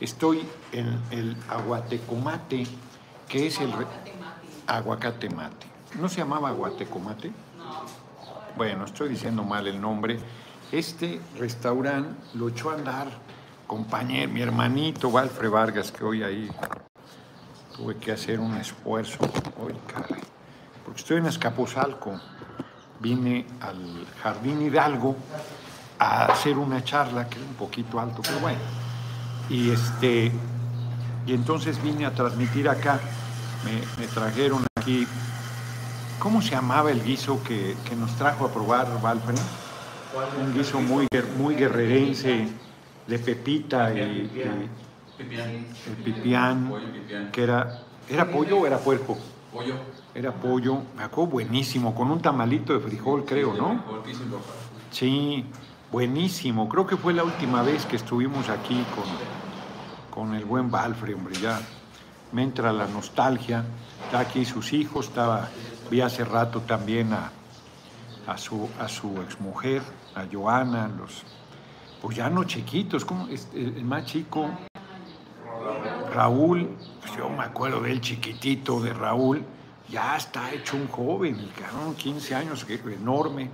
Estoy en el aguatecomate, que es el... re- Aguacate mate. ¿No se llamaba aguatecomate? Bueno, estoy diciendo mal el nombre. Este restaurante lo echó a andar, compañero, mi hermanito Walfre Vargas, que hoy ahí tuve que hacer un esfuerzo. Uy, caray. Porque estoy en Escapuzalco. Vine al Jardín Hidalgo a hacer una charla, que es un poquito alto, pero bueno. Y este y entonces vine a transmitir acá. Me, me trajeron aquí. ¿Cómo se llamaba el guiso que, que nos trajo a probar Valfred? Un guiso muy, muy guerrerense, de pepita y, el pipián, que era, ¿era pollo o era puerco? Pollo. Era pollo, me acuerdo buenísimo, con un tamalito de frijol, creo, ¿no? Sí, buenísimo. Creo que fue la última vez que estuvimos aquí con, con el buen Balfre, hombre, ya me entra la nostalgia. Está aquí sus hijos, estaba, vi hace rato también a, a su, a su exmujer, a Joana, los, pues ya no chiquitos, como el, más chico, Raúl, pues yo me acuerdo del chiquitito de Raúl, ya está hecho un joven, el cabrón, 15 años, enorme.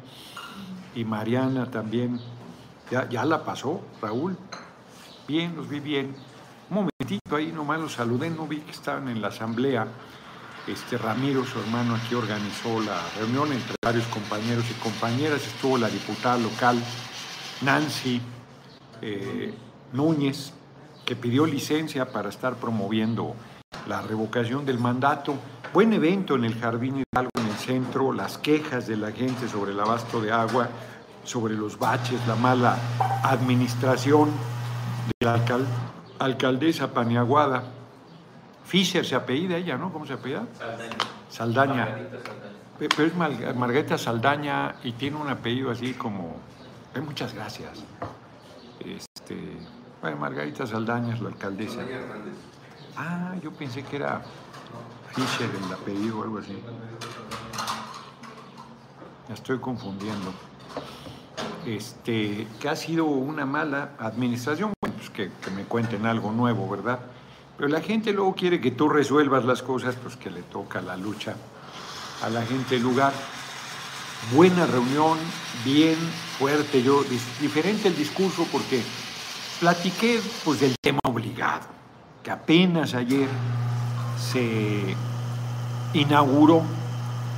Y Mariana también, ya, ya la pasó, Raúl. Bien, los vi bien. Un momentito ahí nomás los saludé, no vi que estaban en la asamblea. Este Ramiro, su hermano, aquí organizó la reunión entre varios compañeros y compañeras. Estuvo la diputada local, Nancy eh, Núñez, que pidió licencia para estar promoviendo la revocación del mandato. Buen evento en el Jardín Hidalgo, en el centro, las quejas de la gente sobre el abasto de agua, sobre los baches, la mala administración de la alcal- alcaldesa Paniaguada. Fischer se apellida ella, ¿no? ¿Cómo se apellida? Saldaña. Pe- Pero es Margarita Saldaña y tiene un apellido así como... eh, muchas gracias. Este, bueno, Margarita Saldaña es la alcaldesa. Ah, yo pensé que era Fischer el apellido o algo así. Me estoy confundiendo. Este, que ha sido una mala administración, que, me cuenten algo nuevo, ¿verdad? Pero la gente luego quiere que tú resuelvas las cosas, pues que le toca la lucha a la gente del lugar. Buena reunión, bien fuerte, yo, diferente el discurso porque platiqué pues del tema obligado, que apenas ayer se inauguró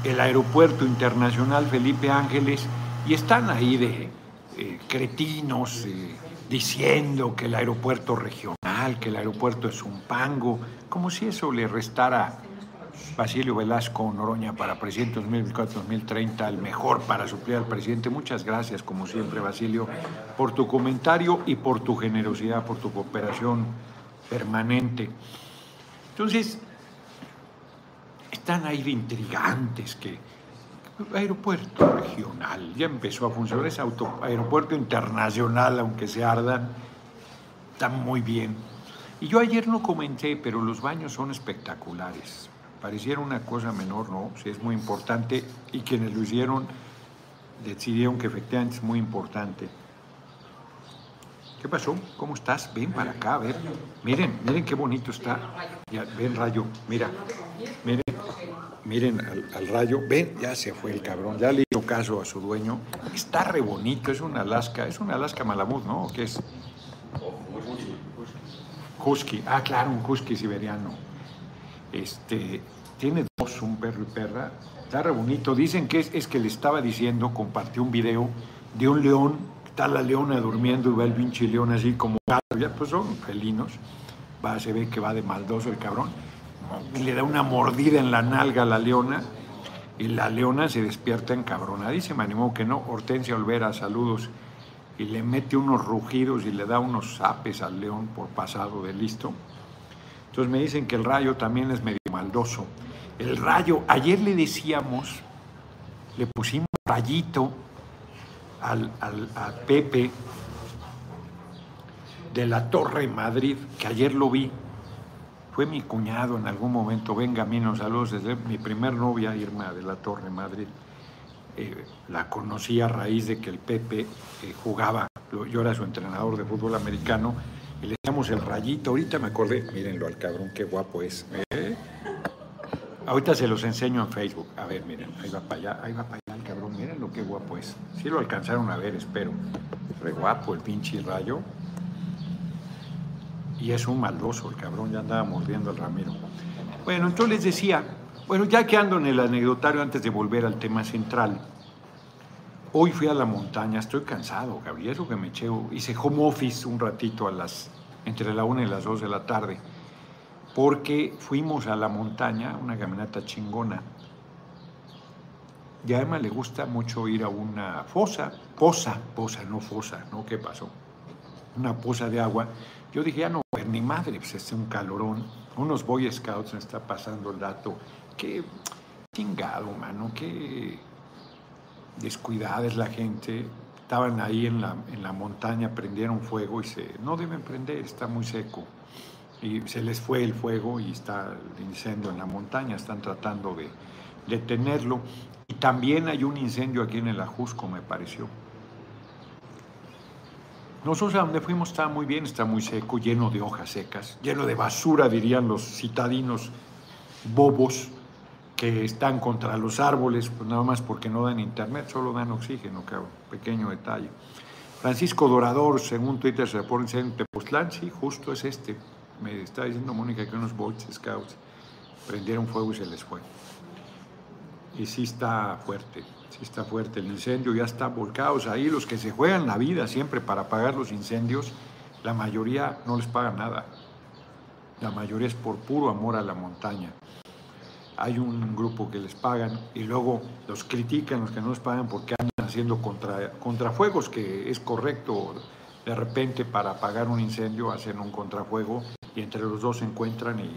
el aeropuerto internacional Felipe Ángeles y están ahí de eh, cretinos eh, diciendo que el aeropuerto regional, que el aeropuerto es un pango, como si eso le restara Basilio Velasco Noroña para presidente 2024-2030, el mejor para suplir al presidente. Muchas gracias, como siempre, Basilio, por tu comentario y por tu generosidad, por tu cooperación permanente. Entonces, están ahí de intrigantes que aeropuerto regional ya empezó a funcionar, es auto- aeropuerto internacional, aunque se ardan, está muy bien. Y yo ayer no comenté, pero los baños son espectaculares. Pareciera una cosa menor, ¿no? Sí, es muy importante y quienes lo hicieron decidieron que efectivamente es muy importante. ¿Qué pasó? ¿Cómo estás? Ven para acá, a ver. Miren, miren qué bonito está. Ya, ven, Rayo, mira. Miren, miren al, al Rayo. Ven, ya se fue el cabrón. Ya le hizo caso a su dueño. Está re bonito, es un Alaska. Es un Alaska Malamud, ¿no? ¿O ¿Qué es? Husky. Ah, claro, un Husky siberiano. Este, tiene dos, un perro y perra. Está re bonito. Dicen que es, es que le estaba diciendo, compartió un video de un león. Está la leona durmiendo y va el pinche león así como. Ya, pues son felinos. Va, se ve que va de maldoso el cabrón. Y le da una mordida en la nalga a la leona. Y la leona se despierta encabronadísima. Animó que no. Hortensia Olvera, saludos. Y le mete unos rugidos y le da unos zapes al león por pasado de listo. Entonces me dicen que el rayo también es medio maldoso. El rayo, ayer le decíamos, le pusimos rayito al, al- Pepe de la Torre Madrid, que ayer lo vi. Fue mi cuñado en algún momento, venga, Mino, saludos desde mi primer novia, Irma de la Torre Madrid. Eh, la conocí a raíz de que el Pepe eh, jugaba, yo yo era su entrenador de fútbol americano, y le damos el rayito. Ahorita me acordé, mírenlo al cabrón, qué guapo es. ¿eh? Ahorita se los enseño en Facebook. A ver, miren, ahí va para allá, ahí va para allá el cabrón, miren lo que guapo es. Sí lo alcanzaron a ver, espero. Re guapo el pinche rayo. Y es un maldoso el cabrón, ya andaba mordiendo al Ramiro. Bueno, entonces les decía, bueno, ya que ando en el anecdotario antes de volver al tema central, hoy fui a la montaña, estoy cansado, Gabriel, que me eché, hice home office un ratito a las, entre la una y las dos de la tarde, porque fuimos a la montaña, una caminata chingona. Y a Emma le gusta mucho ir a una fosa, poza, poza, no fosa, ¿no? ¿Qué pasó? Una poza de agua. Yo dije, ya no, ni madre, pues es un calorón. Unos Boy Scouts me está pasando el dato. Qué chingado, mano, qué descuidada es la gente. Estaban ahí en la, en la montaña, prendieron fuego y se. No deben prender, está muy seco. Y se les fue el fuego y está el incendio en la montaña, están tratando de detenerlo. Y también hay un incendio aquí en el Ajusco, me pareció. Nosotros a donde fuimos estaba muy bien, está muy seco, lleno de hojas secas, lleno de basura, dirían los citadinos bobos que están contra los árboles, pues nada más porque no dan internet, solo dan oxígeno, cabrón. Pequeño detalle. Francisco Dorador, según Twitter, se reporta en Tepoztlán, sí, justo es este. Me está diciendo Mónica que unos Boy Scouts prendieron fuego y se les fue. Y sí está fuerte, sí está fuerte el incendio, ya están volcados ahí. Los que se juegan la vida siempre para apagar los incendios, la mayoría no les paga nada. La mayoría es por puro amor a la montaña. Hay un grupo que les pagan y luego los critican los que no les pagan porque andan haciendo contra, contrafuegos, que es correcto. De repente para apagar un incendio hacen un contrafuego y entre los dos se encuentran y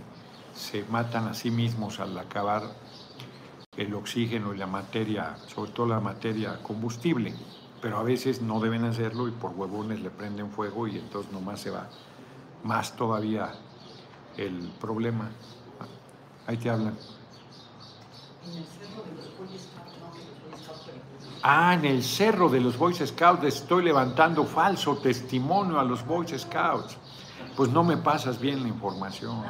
se matan a sí mismos al acabar el oxígeno y la materia, sobre todo la materia combustible, pero a veces no deben hacerlo y por huevones le prenden fuego y entonces nomás se va más todavía el problema. Ahí te hablan. Ah, en el cerro de los Boy Scouts estoy levantando falso testimonio a los Boy Scouts. Pues no me pasas bien la información.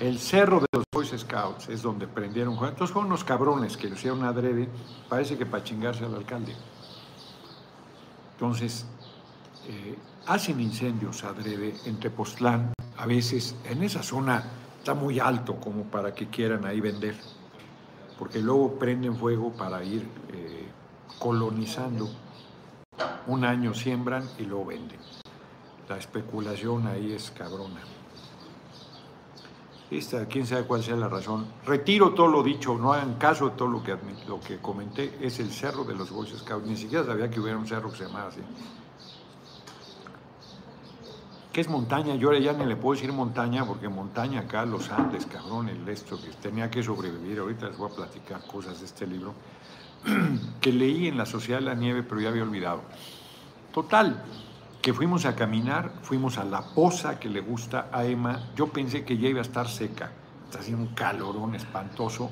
El cerro de los Boy Scouts es donde prendieron. Entonces fueron unos cabrones que lo hicieron adrede, parece que para chingarse al alcalde. Entonces, eh, hacen incendios adrede entre Postlán. A veces en esa zona está muy alto como para que quieran ahí vender, porque luego prenden fuego para ir eh, colonizando. Un año siembran y luego venden. La especulación ahí es cabrona. Esta, quién sabe cuál sea la razón. Retiro todo lo dicho, no hagan caso de todo lo que, lo que comenté. Es el cerro de los Boy Scouts. Ni siquiera sabía que hubiera un cerro que se llamaba así. ¿Qué es montaña? Yo ahora ya ni le puedo decir montaña porque montaña acá, los Andes, cabrón, esto que tenía que sobrevivir. Ahorita les voy a platicar cosas de este libro que leí en La Sociedad de la Nieve, pero ya había olvidado. Total, que fuimos a caminar, fuimos a la poza que le gusta a Emma. Yo pensé que ya iba a estar seca, está haciendo un calorón espantoso,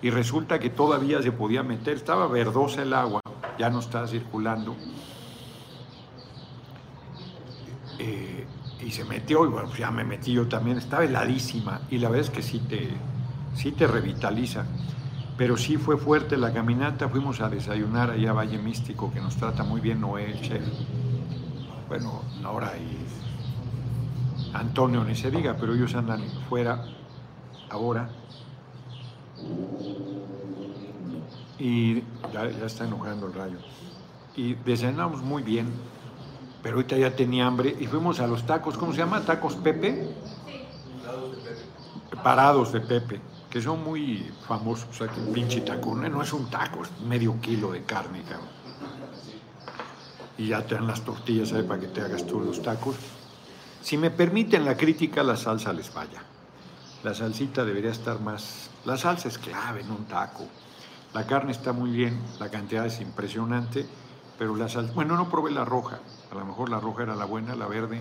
y resulta que todavía se podía meter, estaba verdosa el agua, ya no estaba circulando. Eh, y se metió, y bueno, pues ya me metí yo también, estaba heladísima, y la verdad es que sí te, sí te revitaliza. Pero sí fue fuerte la caminata, fuimos a desayunar allá a Valle Místico, que nos trata muy bien Noel, chef bueno, Nora y Antonio ni se diga, pero ellos andan fuera ahora. Y ya, está enojando el rayo. Y desayunamos muy bien, pero ahorita ya tenía hambre y fuimos a los tacos, ¿cómo se llama? ¿Tacos Pepe? Parados de Pepe. Que son muy famosos. O sea, que un pinche taco, no es un taco, es medio kilo de carne, cabrón y ya te dan las tortillas para que te hagas tú los tacos. Si me permiten la crítica, la salsa les falla. La salsita debería estar más... La salsa es clave en un taco. La carne está muy bien, la cantidad es impresionante, pero la salsa... Bueno, no probé la roja. A lo mejor la roja era la buena, la verde.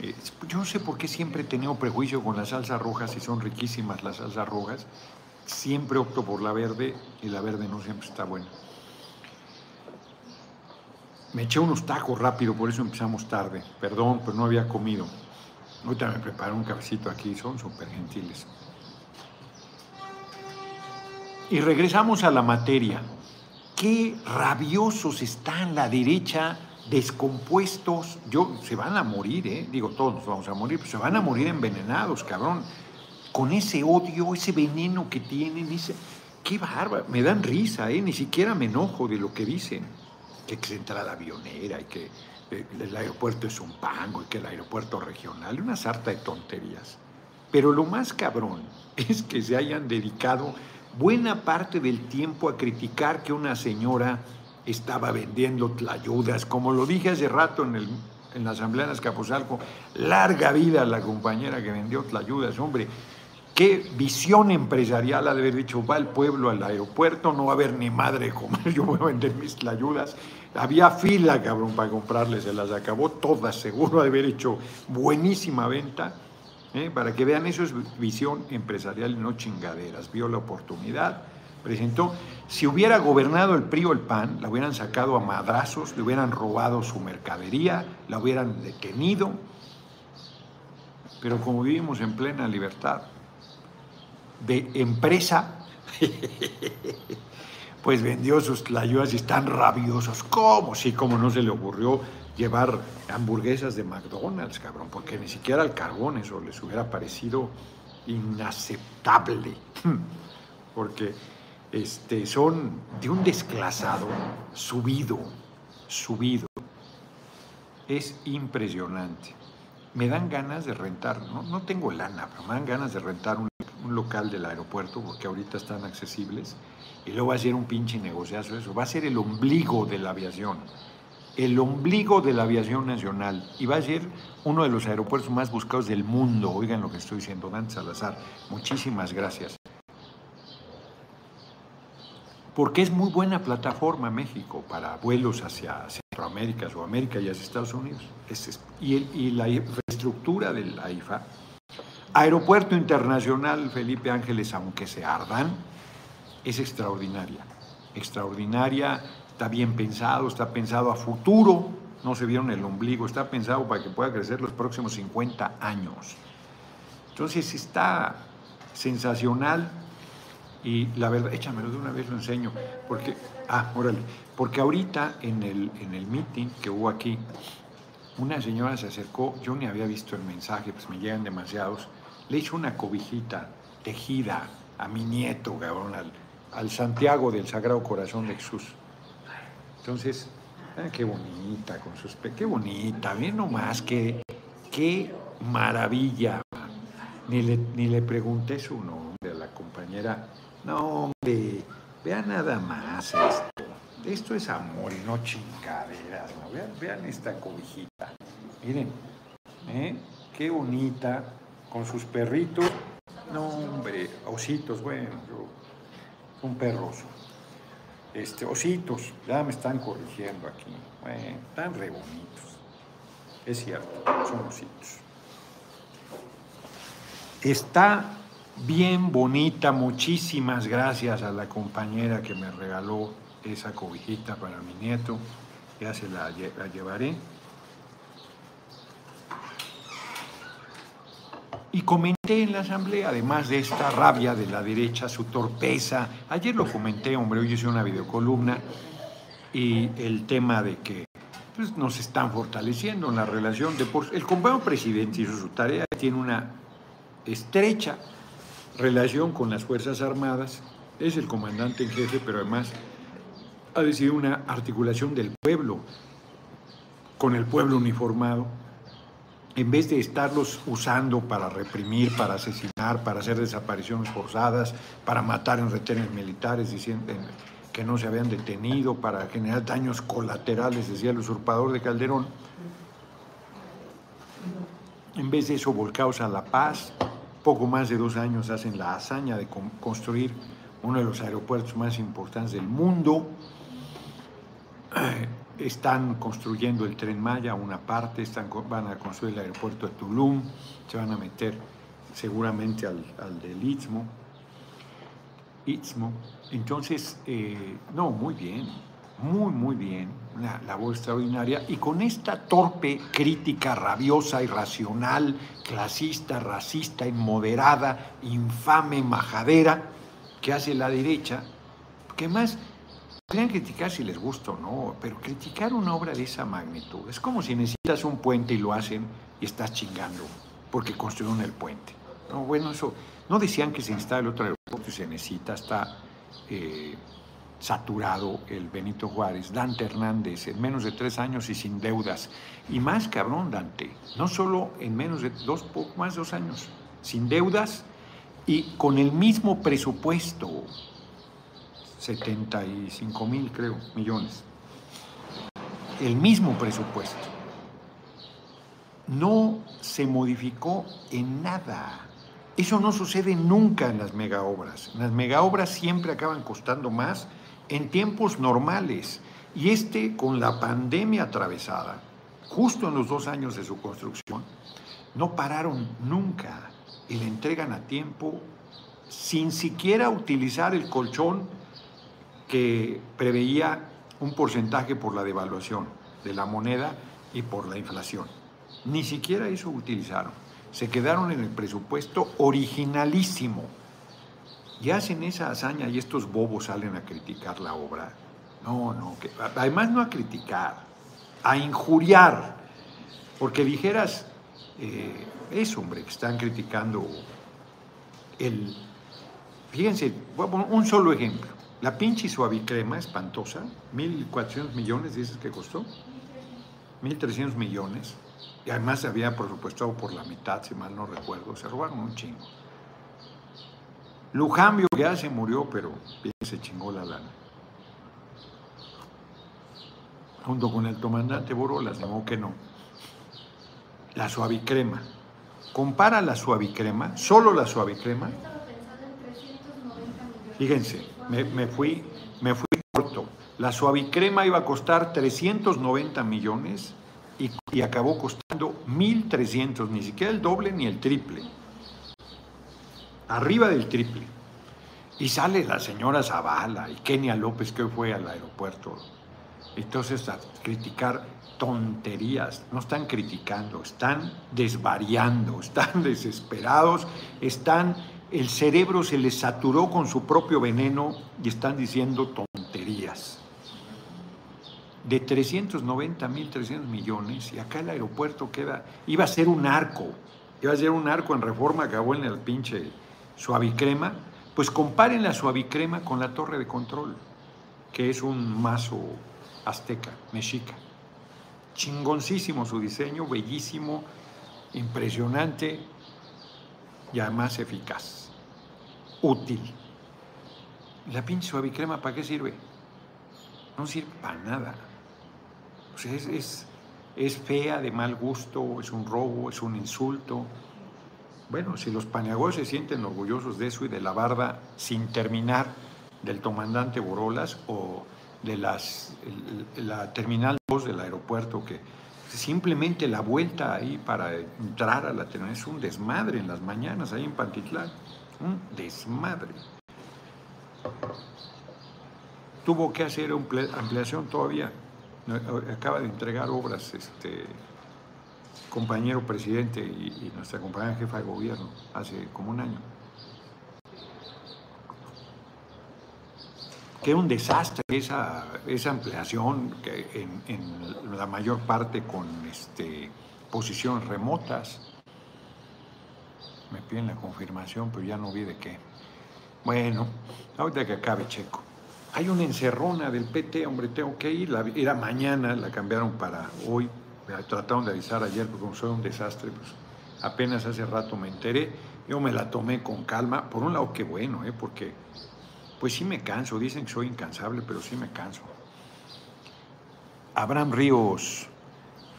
Eh, yo no sé por qué siempre he tenido prejuicio con las salsas rojas y son riquísimas las salsas rojas. Siempre opto por la verde y la verde no siempre está buena. Me eché unos tacos rápido, por eso empezamos tarde. Perdón, pero no había comido. Ahorita me preparé un cafecito aquí, son súper gentiles. Y regresamos a la materia. Qué rabiosos están la derecha, descompuestos. Yo, se van a morir, ¿eh? Digo, todos vamos a morir, pero se van a morir envenenados, cabrón. Con ese odio, ese veneno que tienen, dice, qué bárbaro. Me dan risa, ¿eh? Ni siquiera me enojo de lo que dicen. Que se entra la avionera y que eh, el aeropuerto es un pango y que el aeropuerto regional, una sarta de tonterías. Pero lo más cabrón es que se hayan dedicado buena parte del tiempo a criticar que una señora estaba vendiendo tlayudas, como lo dije hace rato en, el, en la Asamblea de Azcapotzalco, larga vida la compañera que vendió tlayudas, hombre, qué visión empresarial ha de haber dicho, va el pueblo al aeropuerto, no va a haber ni madre de comer, yo voy a vender mis tlayudas, había fila, cabrón, para comprarles, se las acabó todas, seguro de haber hecho buenísima venta, ¿eh? para que vean, eso es visión empresarial, no chingaderas. Vio la oportunidad, presentó. Si hubiera gobernado el PRI o el PAN, la hubieran sacado a madrazos, le hubieran robado su mercadería, la hubieran detenido. Pero como vivimos en plena libertad de empresa, pues vendió sus tlayudas y están rabiosos. ¿Cómo? Sí, como no se le ocurrió llevar hamburguesas de McDonald's, cabrón, porque ni siquiera al carbón eso les hubiera parecido inaceptable, porque este, son de un desclasado subido, subido. Es impresionante. Me dan ganas de rentar, no, no tengo lana, pero me dan ganas de rentar un, un local del aeropuerto, porque ahorita están accesibles, y luego va a ser un pinche negociazo eso, va a ser el ombligo de la aviación el ombligo de la aviación nacional y va a ser uno de los aeropuertos más buscados del mundo. Oigan lo que estoy diciendo, Dante Salazar. Muchísimas gracias. Porque es muy buena plataforma México para vuelos hacia Centroamérica, Sudamérica y hacia Estados Unidos. y, y la infraestructura del AIFA, Aeropuerto Internacional Felipe Ángeles, aunque se ardan, es extraordinaria. Extraordinaria está bien pensado, está pensado a futuro, no se vieron el ombligo, está pensado para que pueda crecer los próximos 50 años. Entonces está sensacional y la verdad, échamelo de una vez, lo enseño, porque, ah, órale, porque ahorita en el, en el meeting que hubo aquí, una señora se acercó, yo ni había visto el mensaje, pues me llegan demasiados, le hizo una cobijita tejida a mi nieto, cabrón, al, al Santiago del Sagrado Corazón de Jesús. Entonces, ah, qué bonita con sus qué bonita, bien nomás, qué, qué maravilla. Ni le, ni le pregunté su nombre a la compañera. No, hombre, vean nada más esto. Esto es amor y no chingaderas. Vean, esta cobijita. Miren, ¿eh? qué bonita, con sus perritos. No, hombre, ositos, bueno, yo, un perroso este, ositos, ya me están corrigiendo aquí, bueno, están re bonitos, es cierto, son ositos. Está bien bonita, muchísimas gracias a la compañera que me regaló esa cobijita para mi nieto, ya se la, la llevaré. Y comenté en la asamblea, además de esta rabia de la derecha, su torpeza, ayer lo comenté, hombre, hoy hice una videocolumna, y el tema de que pues, nos están fortaleciendo en la relación de... El compañero presidente hizo su tarea, tiene una estrecha relación con las Fuerzas Armadas, es el comandante en jefe, pero además ha decidido una articulación del pueblo con el pueblo uniformado en vez de estarlos usando para reprimir, para asesinar, para hacer desapariciones forzadas, para matar en retenes militares, diciendo que no se habían detenido, para generar daños colaterales, decía el usurpador de Calderón, en vez de eso, volcados a la paz, poco más de dos años hacen la hazaña de construir uno de los aeropuertos más importantes del mundo están construyendo el tren Maya, una parte, están, van a construir el aeropuerto de Tulum, se van a meter seguramente al, del Istmo. Istmo. Entonces, eh, no, muy bien, muy, muy bien, una labor extraordinaria, y con esta torpe crítica rabiosa, irracional, clasista, racista, inmoderada, infame, majadera, que hace la derecha, que más podrían criticar si les gusta o no, pero criticar una obra de esa magnitud es como si necesitas un puente y lo hacen y estás chingando porque construyeron el puente. No, bueno, eso, no decían que se instale otro aeropuerto y se necesita, está eh, saturado el Benito Juárez, Dante Hernández, en menos de tres años y sin deudas. Y más cabrón, Dante, no solo en menos de dos, más de dos años, sin deudas y con el mismo presupuesto, 75 mil creo, millones. El mismo presupuesto. No se modificó en nada. Eso no sucede nunca en las megaobras. Las megaobras siempre acaban costando más en tiempos normales. Y este, con la pandemia atravesada, justo en los dos años de su construcción, no pararon nunca y le entregan a tiempo sin siquiera utilizar el colchón que preveía un porcentaje por la devaluación de la moneda y por la inflación. Ni siquiera eso utilizaron. Se quedaron en el presupuesto originalísimo y hacen esa hazaña y estos bobos salen a criticar la obra. No, no, además no a criticar, a injuriar, porque dijeras, eh, eso, hombre, que están criticando el... Fíjense, un solo ejemplo. La pinche suavicrema espantosa, 1.400 millones, dices que costó. 1.300 millones. Y además se había presupuestado por la mitad, si mal no recuerdo. Se robaron un chingo. Lujambio ya se murió, pero bien se chingó la lana. Junto con el comandante Borolas, de que no. La suavicrema. Compara la suavicrema, solo la suavicrema. Fíjense, me, fui, me fui corto. La suavicrema iba a costar 390 millones y, acabó costando 1.300, ni siquiera el doble ni el triple arriba del triple. Y sale la señora Zavala y Kenia López que hoy fue al aeropuerto. Entonces a criticar tonterías, no están criticando, están desvariando, están desesperados, están, el cerebro se les saturó con su propio veneno y están diciendo tonterías. De 390 mil 300 millones y acá el aeropuerto queda, iba a ser un arco, iba a ser un arco en reforma, acabó en el pinche suavicrema, pues comparen la suavicrema con la torre de control, que es un mazo azteca, mexica. Chingoncísimo su diseño, bellísimo, impresionante y además eficaz, útil. La pinche suavicrema, ¿para qué sirve? No sirve para nada. O sea, es, es, es fea, de mal gusto, es un robo, es un insulto. Bueno, si los paneagüeros se sienten orgullosos de eso y de la barda sin terminar del comandante Borolas o de las, la terminal 2 del aeropuerto, que simplemente la vuelta ahí para entrar a la terminal es un desmadre en las mañanas ahí en Pantitlán, un desmadre. Tuvo que hacer ampliación todavía, acaba de entregar obras este, compañero presidente y, nuestra compañera jefa de gobierno hace como un año. Que un desastre esa, esa ampliación que en, la mayor parte con este, posiciones remotas. Me piden la confirmación, pero ya no vi de qué. Bueno, ahorita que acabe Checo. Hay una encerrona del PT, hombre, tengo que ir. La, era mañana, la cambiaron para hoy trataron de avisar ayer, porque como fue un desastre, pues apenas hace rato me enteré. Yo me la tomé con calma. Por un lado, qué bueno, ¿eh? porque pues sí me canso. Dicen que soy incansable, pero sí me canso. Abraham Ríos,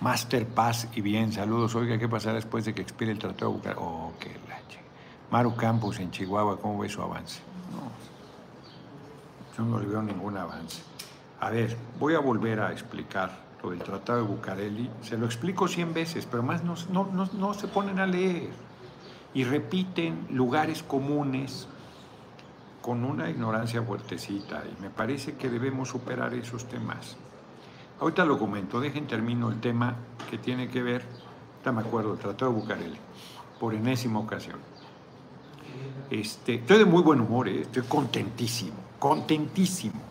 Master Paz y bien, saludos. Oiga, ¿qué pasará después de que expire el Tratado de Bucareli? Oh, qué lache. Maru Campos en Chihuahua, ¿cómo ve su avance? No, yo no le veo ningún avance. A ver, voy a volver a explicar del Tratado de Bucareli, se lo explico cien veces, pero más no, no, no se ponen a leer y repiten lugares comunes con una ignorancia fuertecita y me parece que debemos superar esos temas. Ahorita lo comento, dejen termino el tema que tiene que ver, ya me acuerdo, el Tratado de Bucareli, por enésima ocasión. Este, estoy de muy buen humor, ¿eh? estoy contentísimo, contentísimo,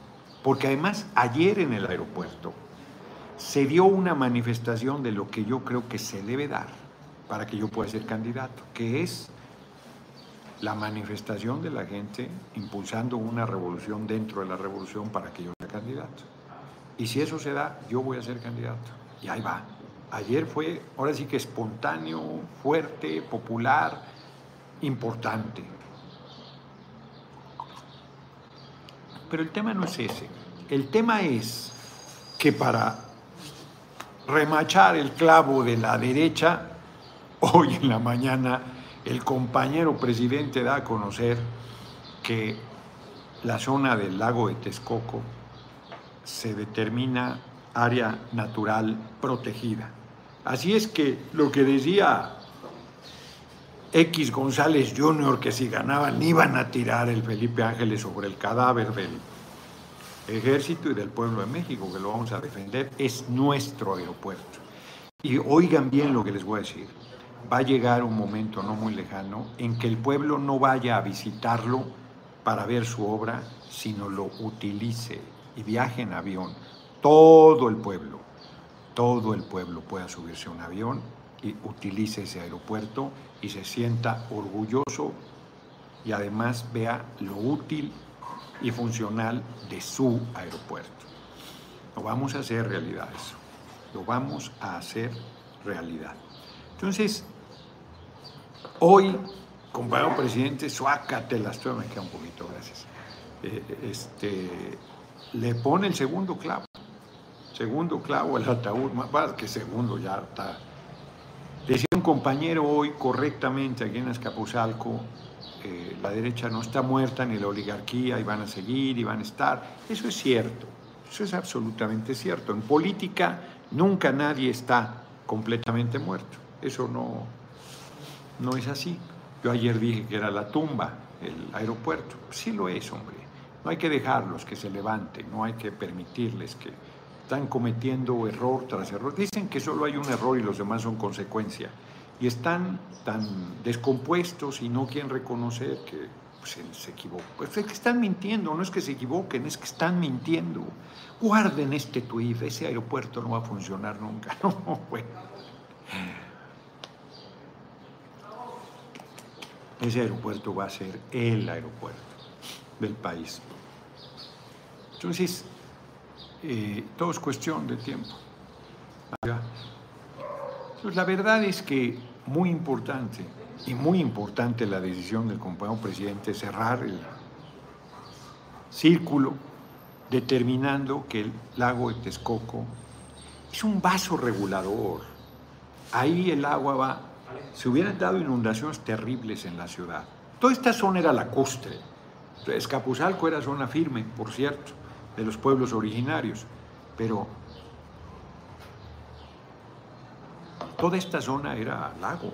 porque además ayer en el aeropuerto se dio una manifestación de lo que yo creo que se debe dar para que yo pueda ser candidato, que es la manifestación de la gente impulsando una revolución dentro de la revolución para que yo sea candidato. Y si eso se da, yo voy a ser candidato. Y ahí va. Ayer fue, ahora sí que espontáneo, fuerte, popular, importante. Pero el tema no es ese. El tema es que para remachar el clavo de la derecha, hoy en la mañana el compañero presidente da a conocer que la zona del lago de Texcoco se determina área natural protegida. Así es que lo que decía X González Jr., que si ganaban iban a tirar el Felipe Ángeles sobre el cadáver del ejército y del pueblo de México, que lo vamos a defender, es nuestro aeropuerto. Y oigan bien lo que les voy a decir. Va a llegar un momento no muy lejano en que el pueblo no vaya a visitarlo para ver su obra, sino lo utilice y viaje en avión. Todo el pueblo, todo el pueblo pueda subirse a un avión y utilice ese aeropuerto y se sienta orgulloso y además vea lo útil y funcional de su aeropuerto. Lo vamos a hacer realidad eso. Lo vamos a hacer realidad. Entonces, hoy, compañero presidente, suácatelas, esto me queda un poquito, gracias. Eh, este, le pone el segundo clavo. Segundo clavo el ataúd, más que segundo ya está. Decía un compañero hoy correctamente aquí en Escapuzalco, eh, la derecha no está muerta ni la oligarquía y van a seguir y van a estar. Eso es cierto, eso es absolutamente cierto. En política nunca nadie está completamente muerto. Eso no, no es así. Yo ayer dije que era la tumba, el aeropuerto. Sí lo es, hombre. No hay que dejarlos que se levanten, no hay que permitirles que están cometiendo error tras error. Dicen que solo hay un error y los demás son consecuencia y están tan descompuestos y no quieren reconocer que pues, se, equivocó. Pues es que están mintiendo, no es que se equivoquen, es que están mintiendo. Guarden este tuit, ese aeropuerto no va a funcionar nunca. Ese aeropuerto va a ser el aeropuerto del país. Entonces, eh, todo es cuestión de tiempo. Pues la verdad es que muy importante y muy importante la decisión del compañero presidente cerrar el círculo determinando que el lago de Texcoco es un vaso regulador. Ahí el agua va, se hubieran dado inundaciones terribles en la ciudad. Toda esta zona era lacustre. Escapuzalco era zona firme, por cierto, de los pueblos originarios, pero Toda esta zona era lago.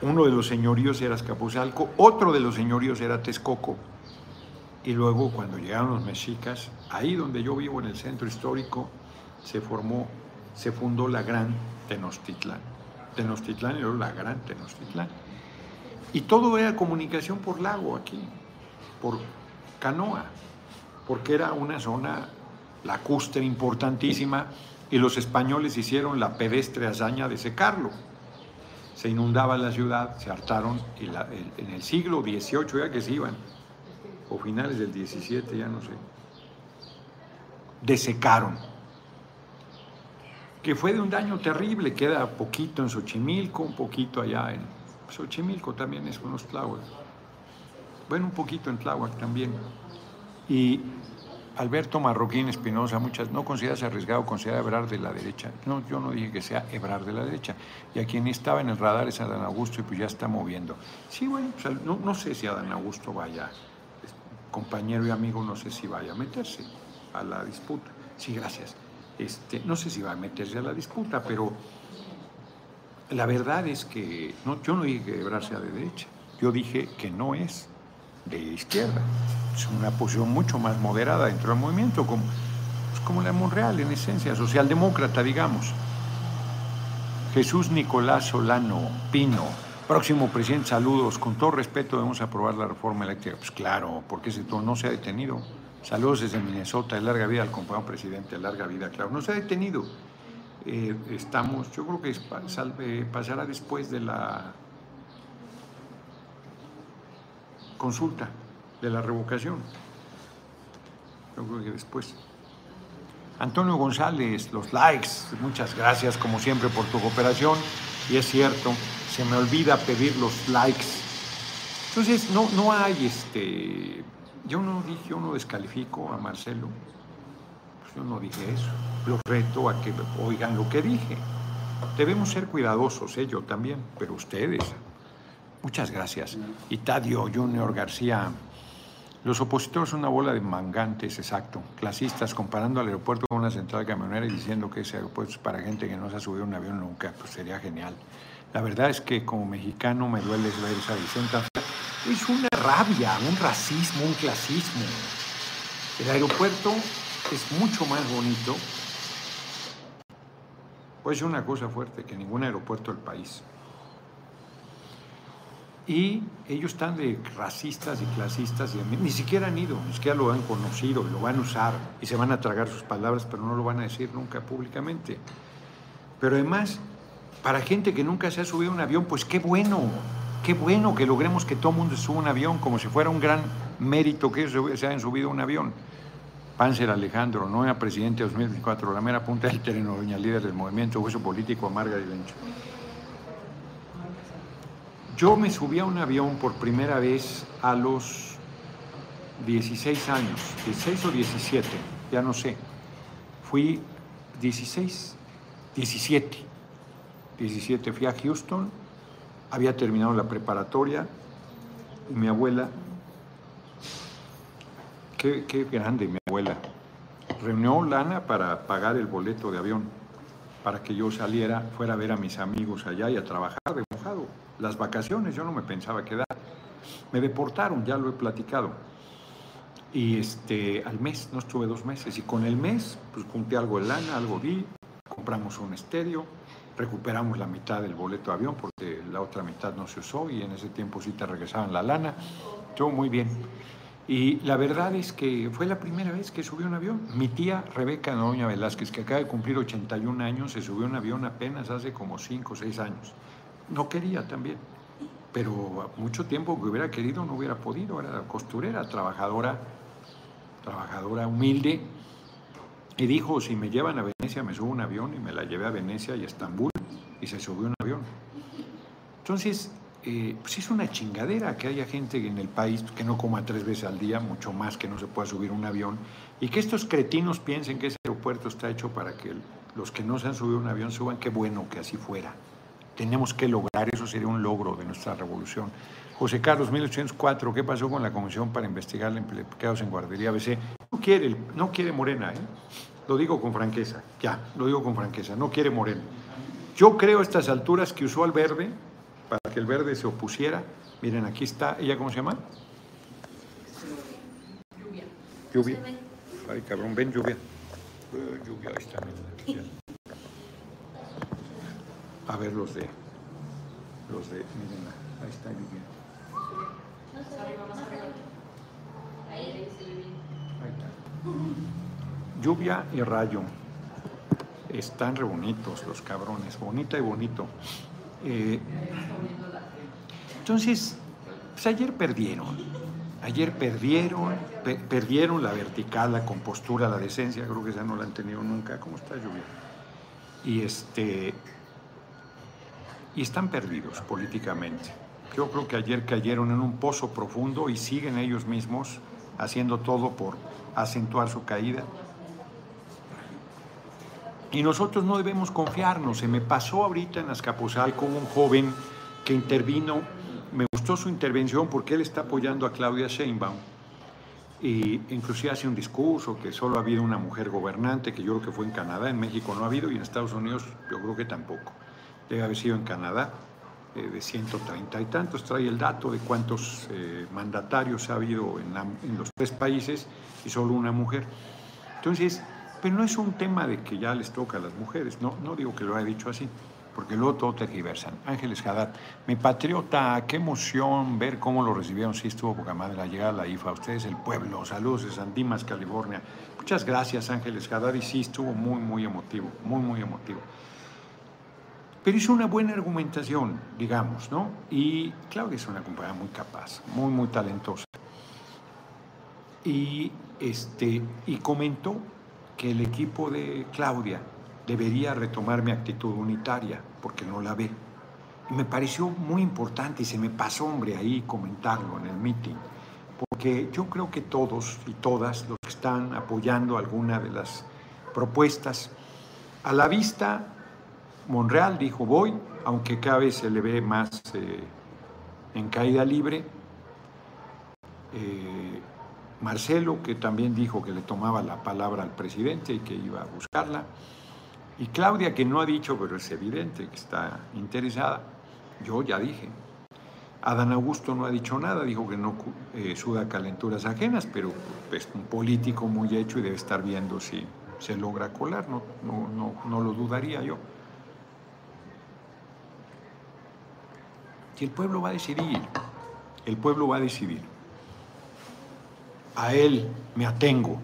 Uno de los señoríos era Escapuzalco, otro de los señoríos era Texcoco. Y luego cuando llegaron los mexicas, ahí donde yo vivo en el centro histórico, se formó, se fundó la Gran Tenochtitlán. Tenochtitlán era la Gran Tenochtitlán. Y todo era comunicación por lago aquí, por canoa, porque era una zona lacustre importantísima y los españoles hicieron la pedestre hazaña de secarlo. Se inundaba la ciudad, se hartaron y en el siglo XVIII ya que se iban, o finales del XVII, ya no sé, desecaron. Que fue de un daño terrible, queda poquito en Xochimilco, un poquito allá en Xochimilco también es unos Tláhuac. Bueno, un poquito en Tláhuac también. Y Alberto Marroquín Espinosa, muchas, ¿no consideras arriesgado considerar Ebrar de la derecha? No, yo no dije que sea Ebrar de la derecha. Y a quien estaba en el radar es Adán Augusto y pues ya está moviendo. Sí, bueno, no, sé si Adán Augusto vaya, compañero y amigo, no sé si vaya a meterse a la disputa. Sí, gracias. Este, no sé si va a meterse a la disputa, pero la verdad es que no, yo no dije que Ebrar sea de derecha. Yo dije que no es de izquierda. Es una posición mucho más moderada dentro del movimiento, como, pues la de Monreal en esencia, socialdemócrata, digamos. Jesús Nicolás Solano Pino, próximo presidente, saludos. Con todo respeto, debemos aprobar la reforma eléctrica. Pues claro, porque ese todo no se ha detenido. Saludos desde Minnesota, de larga vida al compañero presidente, larga vida, claro. No se ha detenido. Eh, estamos, yo creo que eh, pasará después de la consulta, de la revocación. Yo creo que después. Antonio González, los likes, muchas gracias como siempre por tu cooperación. Y es cierto, se me olvida pedir los likes. Entonces, no, no hay este yo no yo no descalifico a Marcelo. Yo no dije eso. Los reto a que oigan lo que dije. Debemos ser cuidadosos, ¿eh? yo también, pero ustedes. Muchas gracias. Y Tadio Junior García. Los opositores son una bola de mangantes, exacto. Clasistas comparando al aeropuerto con una central camionera y diciendo que ese aeropuerto es para gente que no se ha subido un avión nunca. Pues sería genial. La verdad es que como mexicano me duele ver esa Vicenta es una rabia, un racismo, un clasismo. El aeropuerto es mucho más bonito. Pues es una cosa fuerte que ningún aeropuerto del país. Y ellos están de racistas y clasistas y ni siquiera han ido, ni siquiera lo han conocido, lo van a usar y se van a tragar sus palabras, pero no lo van a decir nunca públicamente. Pero además, para gente que nunca se ha subido a un avión, pues qué bueno, Qué bueno que logremos que todo el mundo suba un avión, como si fuera un gran mérito que se hayan subido un avión. Panzer Alejandro, no era presidente de 2024, la mera punta del terreno, doña líder del movimiento, hueso político, amarga y lencho. Yo me subí a un avión por primera vez a los 16 años, 16 o 17, ya no sé. Fui 16, 17. 17 fui a Houston había terminado la preparatoria y mi abuela, qué, qué grande mi abuela, reunió lana para pagar el boleto de avión, para que yo saliera, fuera a ver a mis amigos allá y a trabajar de mojado. Las vacaciones yo no me pensaba quedar. Me deportaron, ya lo he platicado. Y este, al mes, no estuve dos meses, y con el mes, pues junté algo de lana, algo di, compramos un estéreo, recuperamos la mitad del boleto de avión porque la otra mitad no se usó y en ese tiempo sí te regresaban la lana. Todo muy bien. Y la verdad es que fue la primera vez que subió un avión. Mi tía Rebeca Doña Velázquez, que acaba de cumplir 81 años, se subió un avión apenas hace como 5 o 6 años. No quería también, pero mucho tiempo que hubiera querido no hubiera podido. Era costurera, trabajadora, trabajadora humilde y dijo, si me llevan a Venecia, me subo un avión y me la llevé a Venecia y a Estambul y se subió un avión. Entonces, eh, pues es una chingadera que haya gente en el país que no coma tres veces al día, mucho más que no se pueda subir un avión, y que estos cretinos piensen que ese aeropuerto está hecho para que los que no se han subido un avión suban, qué bueno que así fuera. Tenemos que lograr, eso sería un logro de nuestra revolución. José Carlos, 1804, ¿qué pasó con la comisión para investigar los empleados en guardería ABC? No quiere, no quiere Morena, ¿eh? Lo digo con franqueza, ya, lo digo con franqueza, no quiere Morena. Yo creo a estas alturas que usó al verde para que el verde se opusiera. Miren, aquí está, ¿ella cómo se llama? Lluvia. Lluvia. Ay, cabrón, ven lluvia. lluvia, ahí está. A ver los de, los de, miren, ahí está lluvia. Ahí está. Lluvia y rayo. Están re bonitos los cabrones, bonita y bonito. Eh, entonces, pues ayer perdieron. Ayer perdieron, perdieron la vertical, la compostura, la decencia, creo que ya no la han tenido nunca. ¿Cómo está lluvia? Y este y están perdidos políticamente. Yo creo que ayer cayeron en un pozo profundo y siguen ellos mismos haciendo todo por acentuar su caída. Y nosotros no debemos confiarnos. Se me pasó ahorita en Azcapotzalco un joven que intervino, me gustó su intervención porque él está apoyando a Claudia Sheinbaum. Y inclusive hace un discurso que solo ha habido una mujer gobernante, que yo creo que fue en Canadá, en México no ha habido y en Estados Unidos yo creo que tampoco. Debe haber sido en Canadá. eh, de 130 y tantos, trae el dato de cuántos eh, mandatarios ha habido en, los tres países y solo una mujer. Entonces, no es un tema de que ya les toca a las mujeres, no, no digo que lo haya dicho así, porque luego todo tergiversan. Ángeles Haddad, mi patriota, qué emoción ver cómo lo recibieron, sí estuvo poca madre la llegada a la IFA, ustedes el pueblo, saludos de San Dimas, California. Muchas gracias Ángeles Haddad y sí estuvo muy, muy emotivo, muy, muy emotivo. Pero hizo una buena argumentación, digamos, ¿no? Y Claudia es una compañera muy capaz, muy, muy talentosa. Y, este, y comentó que el equipo de Claudia debería retomar mi actitud unitaria, porque no la ve. Y me pareció muy importante y se me pasó, hombre, ahí comentarlo en el meeting, porque yo creo que todos y todas los que están apoyando alguna de las propuestas, a la vista Monreal dijo voy, aunque cada vez se le ve más eh, en caída libre. Eh, Marcelo, que también dijo que le tomaba la palabra al presidente y que iba a buscarla. Y Claudia, que no ha dicho, pero es evidente que está interesada. Yo ya dije. Adán Augusto no ha dicho nada, dijo que no eh, suda calenturas ajenas, pero es un político muy hecho y debe estar viendo si se logra colar, no, no, no, no lo dudaría yo. Y el pueblo va a decidir, el pueblo va a decidir. A él me atengo,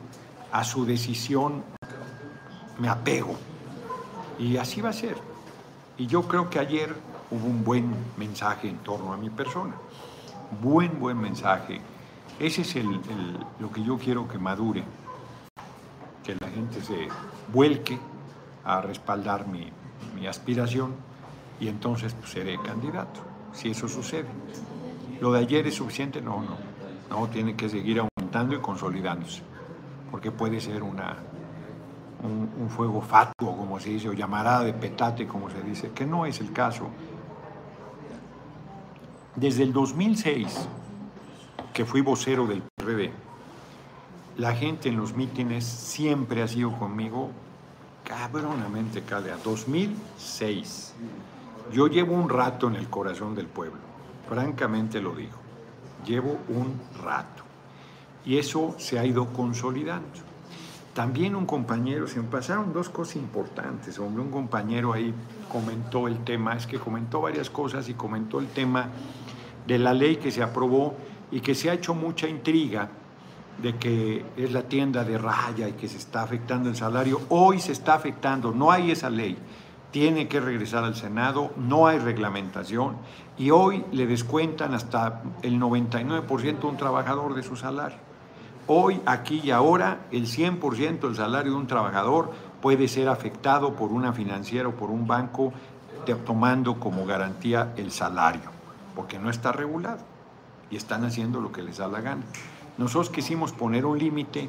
a su decisión me apego. Y así va a ser. Y yo creo que ayer hubo un buen mensaje en torno a mi persona. Buen, buen mensaje. Ese es el, lo que yo quiero que madure. Que la gente se vuelque a respaldar mi, mi aspiración y entonces pues, seré candidato si eso sucede. Lo de ayer es suficiente, no, no. No, tiene que seguir y consolidándose, porque puede ser una, un, fuego fatuo, como se dice, o llamarada de petate, como se dice, que no es el caso. Desde el 2006, que fui vocero del PRD, la gente en los mítines siempre ha sido conmigo cabronamente calea. 2006. Yo llevo un rato en el corazón del pueblo, francamente lo digo, llevo un rato. Y eso se ha ido consolidando. También un compañero, se me pasaron dos cosas importantes, hombre, un compañero ahí comentó el tema, es que comentó varias cosas y comentó el tema de la ley que se aprobó y que se ha hecho mucha intriga de que es la tienda de raya y que se está afectando el salario. Hoy se está afectando, no hay esa ley tiene que regresar al Senado, no hay reglamentación y hoy le descuentan hasta el 99% a un trabajador de su salario. Hoy, aquí y ahora, el 100% del salario de un trabajador puede ser afectado por una financiera o por un banco tomando como garantía el salario, porque no está regulado y están haciendo lo que les da la gana. Nosotros quisimos poner un límite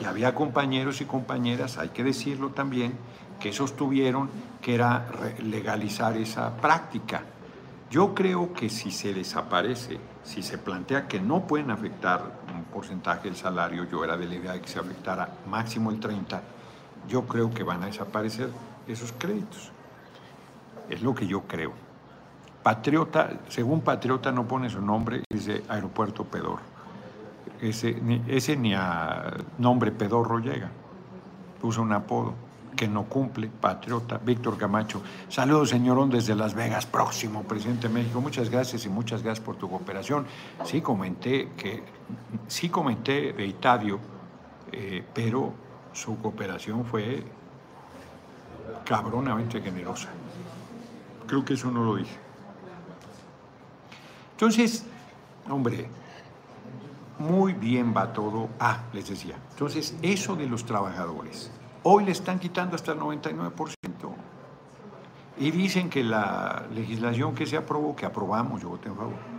y había compañeros y compañeras, hay que decirlo también, que sostuvieron que era legalizar esa práctica. Yo creo que si se desaparece, si se plantea que no pueden afectar un porcentaje del salario, yo era de la idea de que se afectara máximo el 30, yo creo que van a desaparecer esos créditos. Es lo que yo creo. Patriota, según Patriota no pone su nombre, dice Aeropuerto Pedor. Ese, ese ni a nombre Pedorro llega. Puso un apodo que no cumple, patriota, Víctor Camacho. Saludos, señorón, desde Las Vegas, próximo presidente de México. Muchas gracias y muchas gracias por tu cooperación. Sí comenté que, sí comenté de Itadio, eh, pero su cooperación fue cabronamente generosa. Creo que eso no lo dije. Entonces, hombre, muy bien va todo. Ah, les decía. Entonces, eso de los trabajadores. Hoy le están quitando hasta el 99%. Y dicen que la legislación que se aprobó, que aprobamos, yo voté en favor,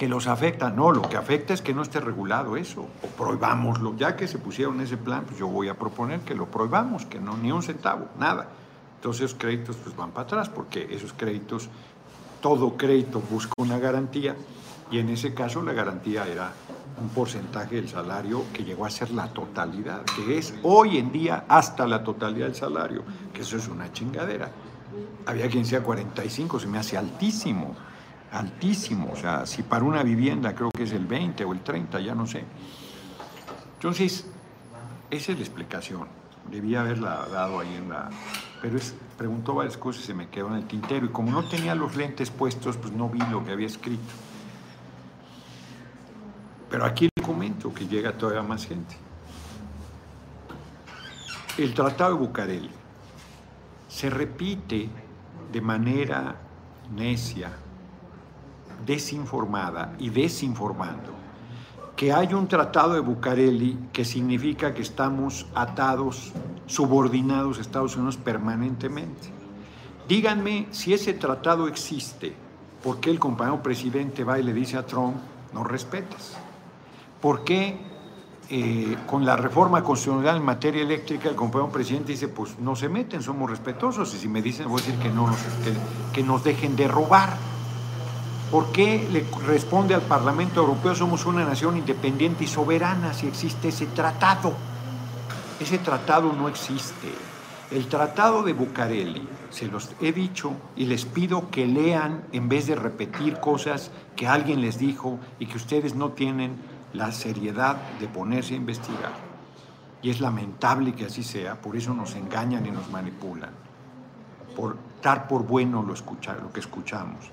que los afecta. No, lo que afecta es que no esté regulado eso, o prohibámoslo. Ya que se pusieron ese plan, pues yo voy a proponer que lo prohibamos, que no, ni un centavo, nada. Entonces esos créditos pues van para atrás, porque esos créditos, todo crédito busca una garantía, y en ese caso la garantía era un porcentaje del salario que llegó a ser la totalidad, que es hoy en día hasta la totalidad del salario, que eso es una chingadera. Había quien decía 45, se me hace altísimo, altísimo. O sea, si para una vivienda creo que es el 20 o el 30, ya no sé. Entonces, esa es la explicación. Debía haberla dado ahí en la... Pero es, preguntó varias cosas y se me quedó en el tintero. Y como no tenía los lentes puestos, pues no vi lo que había escrito. Pero aquí le comento que llega todavía más gente. El Tratado de Bucareli se repite de manera necia, desinformada y desinformando que hay un tratado de Bucareli que significa que estamos atados, subordinados a Estados Unidos permanentemente. Díganme si ese tratado existe, ¿por qué el compañero presidente va y le dice a Trump, no respetas? ¿Por qué eh, con la reforma constitucional en materia eléctrica el compañero presidente dice, pues no se meten, somos respetuosos, y si me dicen, voy a decir que, no, que nos dejen de robar? ¿Por qué le responde al Parlamento Europeo somos una nación independiente y soberana si existe ese tratado? Ese tratado no existe. El tratado de Bucareli, se los he dicho y les pido que lean en vez de repetir cosas que alguien les dijo y que ustedes no tienen la seriedad de ponerse a investigar. Y es lamentable que así sea, por eso nos engañan y nos manipulan, por dar por bueno lo, lo que escuchamos.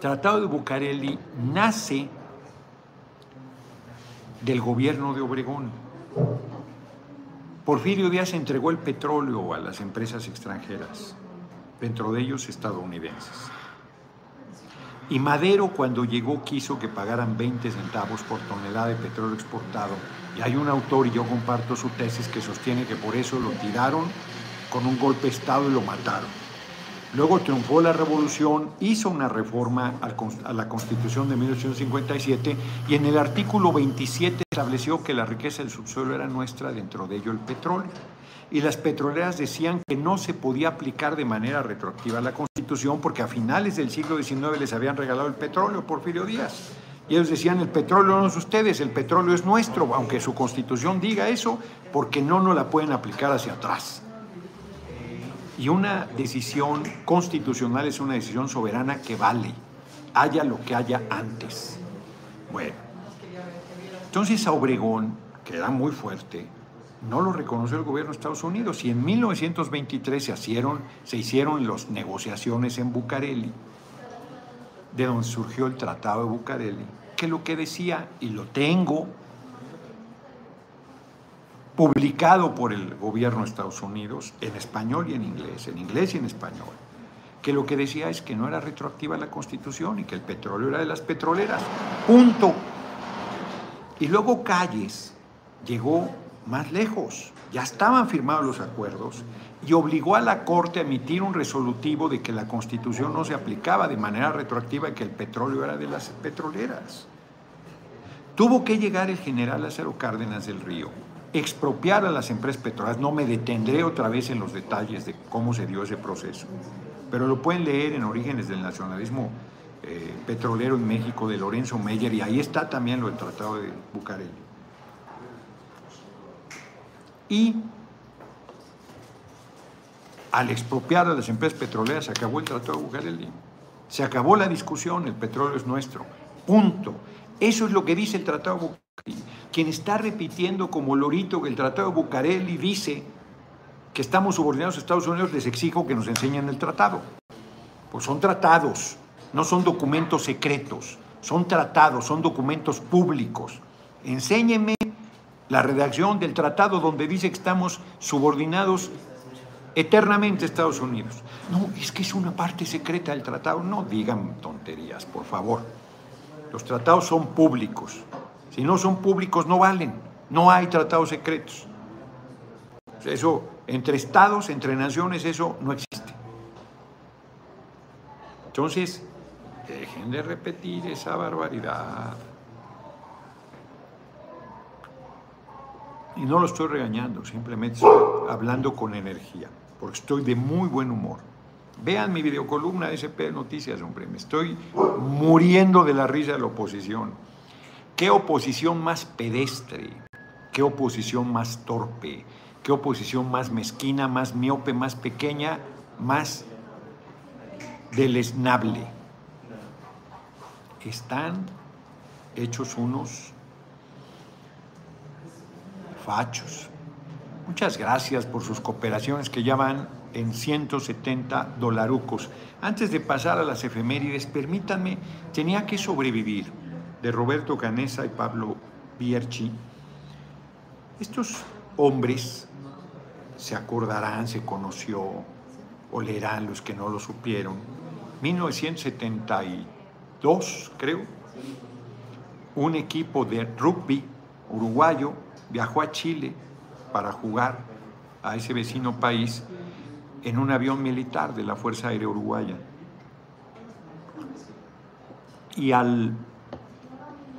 Tratado de Bucareli nace del gobierno de Obregón. Porfirio Díaz entregó el petróleo a las empresas extranjeras, dentro de ellos estadounidenses. Y Madero cuando llegó quiso que pagaran 20 centavos por tonelada de petróleo exportado. Y hay un autor, y yo comparto su tesis, que sostiene que por eso lo tiraron con un golpe de Estado y lo mataron. Luego triunfó la revolución, hizo una reforma a la Constitución de 1857 y en el artículo 27 estableció que la riqueza del subsuelo era nuestra, dentro de ello el petróleo. Y las petroleras decían que no se podía aplicar de manera retroactiva la Constitución porque a finales del siglo XIX les habían regalado el petróleo, Porfirio Díaz. Y ellos decían, el petróleo no es ustedes, el petróleo es nuestro, aunque su constitución diga eso, porque no nos la pueden aplicar hacia atrás. Y una decisión constitucional es una decisión soberana que vale, haya lo que haya antes. Bueno, entonces a Obregón, que era muy fuerte, no lo reconoció el gobierno de Estados Unidos y en 1923 se hicieron, se hicieron las negociaciones en Bucareli, de donde surgió el Tratado de Bucareli, que lo que decía, y lo tengo publicado por el gobierno de Estados Unidos en español y en inglés, en inglés y en español, que lo que decía es que no era retroactiva la constitución y que el petróleo era de las petroleras. Punto. Y luego Calles llegó más lejos. Ya estaban firmados los acuerdos y obligó a la Corte a emitir un resolutivo de que la constitución no se aplicaba de manera retroactiva y que el petróleo era de las petroleras. Tuvo que llegar el general Lázaro Cárdenas del Río expropiar a las empresas petroleras. No me detendré otra vez en los detalles de cómo se dio ese proceso, pero lo pueden leer en Orígenes del Nacionalismo eh, Petrolero en México de Lorenzo Meyer y ahí está también lo del Tratado de Bucareli. Y al expropiar a las empresas petroleras se acabó el Tratado de Bucareli. Se acabó la discusión, el petróleo es nuestro. Punto. Eso es lo que dice el Tratado de Bucareli quien está repitiendo como lorito que el Tratado de Bucareli dice que estamos subordinados a Estados Unidos, les exijo que nos enseñen el tratado. Pues son tratados, no son documentos secretos, son tratados, son documentos públicos. Enséñeme la redacción del tratado donde dice que estamos subordinados eternamente a Estados Unidos. No, es que es una parte secreta del tratado. No digan tonterías, por favor. Los tratados son públicos. Si no son públicos, no valen. No hay tratados secretos. Eso, entre estados, entre naciones, eso no existe. Entonces, dejen de repetir esa barbaridad. Y no lo estoy regañando, simplemente estoy hablando con energía, porque estoy de muy buen humor. Vean mi videocolumna de SP Noticias, hombre, me estoy muriendo de la risa de la oposición. Qué oposición más pedestre, qué oposición más torpe, qué oposición más mezquina, más miope, más pequeña, más deleznable. Están hechos unos fachos. Muchas gracias por sus cooperaciones que ya van en 170 dolarucos. Antes de pasar a las efemérides, permítanme, tenía que sobrevivir de Roberto Canesa y Pablo Bierchi. Estos hombres se acordarán, se conoció, o leerán los que no lo supieron. 1972, creo, un equipo de rugby uruguayo viajó a Chile para jugar a ese vecino país en un avión militar de la Fuerza Aérea Uruguaya. Y al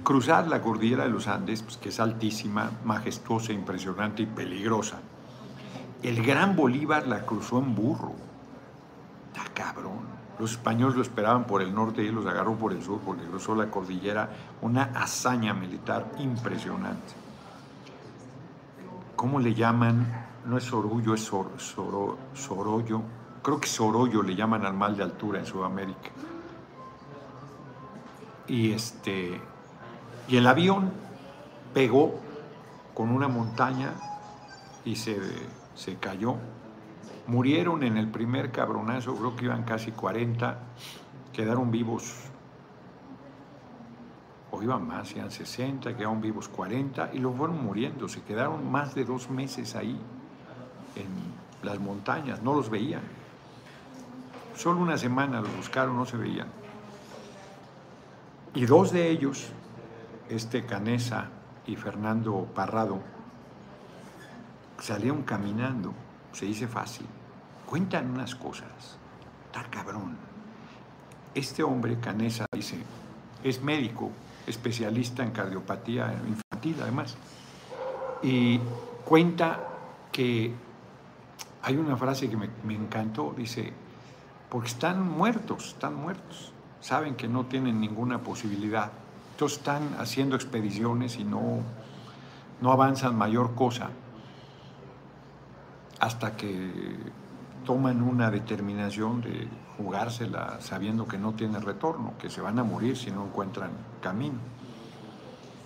cruzar la cordillera de los Andes, pues, que es altísima, majestuosa, impresionante y peligrosa, el gran Bolívar la cruzó en burro. Está cabrón. Los españoles lo esperaban por el norte y los agarró por el sur porque cruzó la cordillera. Una hazaña militar impresionante. ¿Cómo le llaman? No es orgullo, es sor, sorollo. Creo que sorollo le llaman al mal de altura en Sudamérica. Y este. Y el avión pegó con una montaña y se, se cayó Murieron en el primer cabronazo, creo que iban casi 40, quedaron vivos, o iban más, iban 60, quedaron vivos 40 y lo fueron muriendo, se quedaron más de dos meses ahí en las montañas, no los veían. Solo una semana los buscaron, no se veían. Y dos de ellos, este Canesa y Fernando Parrado, salieron caminando, se dice fácil, cuentan unas cosas. Está cabrón. Este hombre, Canesa, dice, es médico, especialista en cardiopatía infantil además. Y cuenta que hay una frase que me, me, encantó, dice, porque están muertos, están muertos, saben que no tienen ninguna posibilidad, están haciendo expediciones y no, no avanzan mayor cosa hasta que toman una determinación de jugársela sabiendo que no tiene retorno, que se van a morir si no encuentran camino.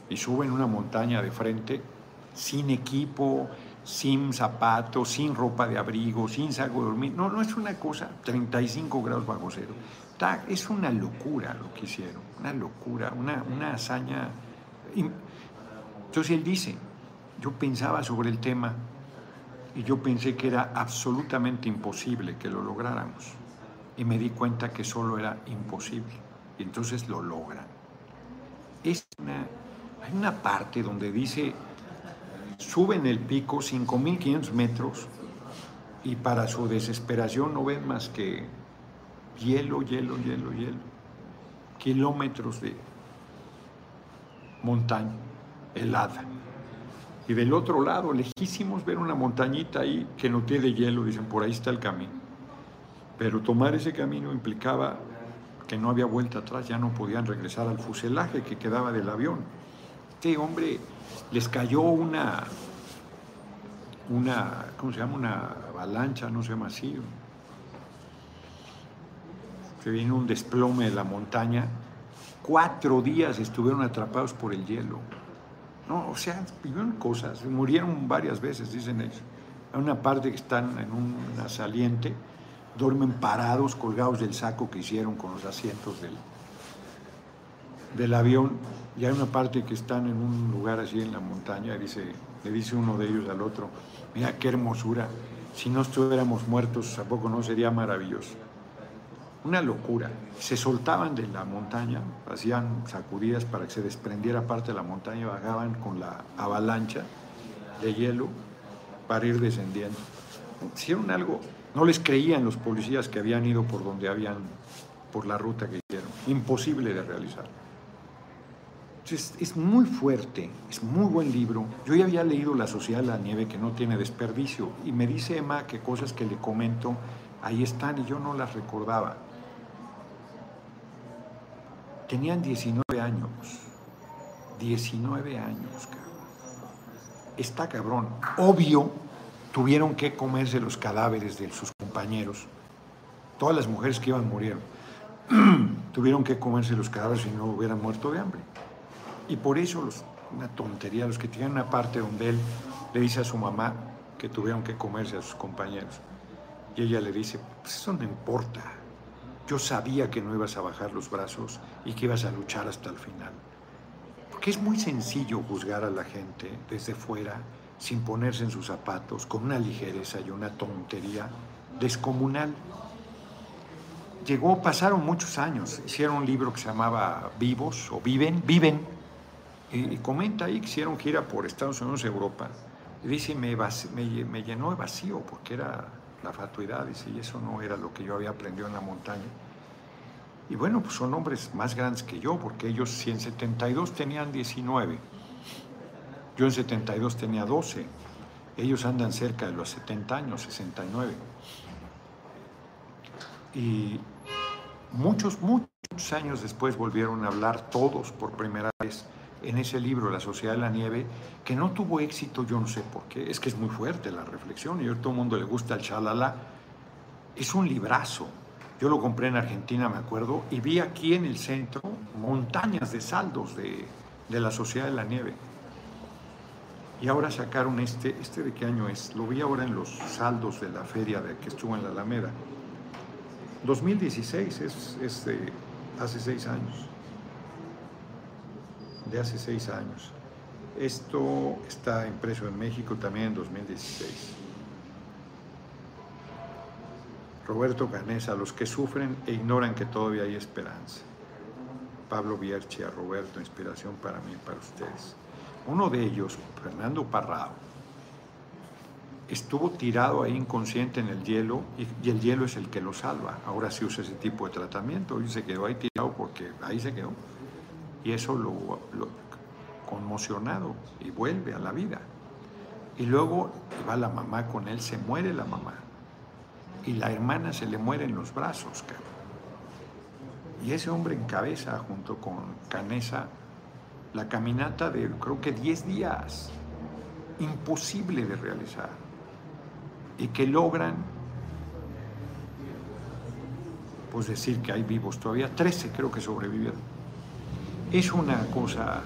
Y suben una montaña de frente sin equipo, sin zapatos, sin ropa de abrigo, sin saco de dormir. No, no es una cosa, 35 grados bajo cero. Es una locura lo que hicieron, una locura, una, una hazaña. Entonces él dice, yo pensaba sobre el tema y yo pensé que era absolutamente imposible que lo lográramos. Y me di cuenta que solo era imposible. Y entonces lo logran. Es hay una parte donde dice, suben el pico 5.500 metros y para su desesperación no ven más que hielo, hielo, hielo, hielo. Kilómetros de montaña helada. Y del otro lado, lejísimos, ver una montañita ahí que no tiene hielo, dicen, por ahí está el camino. Pero tomar ese camino implicaba que no había vuelta atrás, ya no podían regresar al fuselaje que quedaba del avión. Este hombre les cayó una, una, ¿cómo se llama? Una avalancha, no sé más así. Se vino un desplome de la montaña. Cuatro días estuvieron atrapados por el hielo. No, o sea, vivieron cosas, murieron varias veces, dicen ellos. Hay una parte que están en una saliente, duermen parados, colgados del saco que hicieron con los asientos del, del avión, y hay una parte que están en un lugar así en la montaña, y dice, le dice uno de ellos al otro, mira qué hermosura, si no estuviéramos muertos, ¿a poco no sería maravilloso? Una locura. Se soltaban de la montaña, hacían sacudidas para que se desprendiera parte de la montaña bajaban con la avalancha de hielo para ir descendiendo. Hicieron algo, no les creían los policías que habían ido por donde habían, por la ruta que hicieron. Imposible de realizar. Es muy fuerte, es muy buen libro. Yo ya había leído La Sociedad de la Nieve, que no tiene desperdicio, y me dice Emma que cosas que le comento ahí están y yo no las recordaba. Tenían 19 años. 19 años, cabrón. Está cabrón. Obvio tuvieron que comerse los cadáveres de sus compañeros. Todas las mujeres que iban murieron. tuvieron que comerse los cadáveres si no hubieran muerto de hambre. Y por eso, una tontería, los que tienen una parte donde él le dice a su mamá que tuvieron que comerse a sus compañeros. Y ella le dice, pues eso no importa. Yo sabía que no ibas a bajar los brazos y que ibas a luchar hasta el final. Porque es muy sencillo juzgar a la gente desde fuera, sin ponerse en sus zapatos, con una ligereza y una tontería descomunal. Llegó, pasaron muchos años, hicieron un libro que se llamaba Vivos o Viven, Viven, y, comenta ahí que hicieron gira por Estados Unidos Europa. Y dice, me, me, llenó de vacío porque era la fatuidad, dice, y eso no era lo que yo había aprendido en la montaña. Y bueno, pues son hombres más grandes que yo, porque ellos si en 72 tenían 19, yo en 72 tenía 12, ellos andan cerca de los 70 años, 69. Y muchos, muchos años después volvieron a hablar todos por primera vez en ese libro, La Sociedad de la Nieve, que no tuvo éxito, yo no sé por qué, es que es muy fuerte la reflexión y a todo el mundo le gusta el chalala. Es un librazo. Yo lo compré en Argentina, me acuerdo, y vi aquí en el centro montañas de saldos de, de la Sociedad de la Nieve. Y ahora sacaron este, ¿este de qué año es? Lo vi ahora en los saldos de la feria de que estuvo en la Alameda. 2016 es, es de hace seis años de hace seis años. Esto está impreso en México también en 2016. Roberto Canesa, los que sufren e ignoran que todavía hay esperanza. Pablo Vierchia, Roberto, inspiración para mí y para ustedes. Uno de ellos, Fernando Parrado, estuvo tirado ahí inconsciente en el hielo y, el hielo es el que lo salva. Ahora sí usa ese tipo de tratamiento y se quedó ahí tirado porque ahí se quedó y eso lo, conmocionado y vuelve a la vida. Y luego va la mamá con él, se muere la mamá. Y la hermana se le muere en los brazos, Y ese hombre encabeza junto con Canesa la caminata de creo que 10 días, imposible de realizar, y que logran, pues decir que hay vivos todavía, 13 creo que sobrevivieron es una cosa.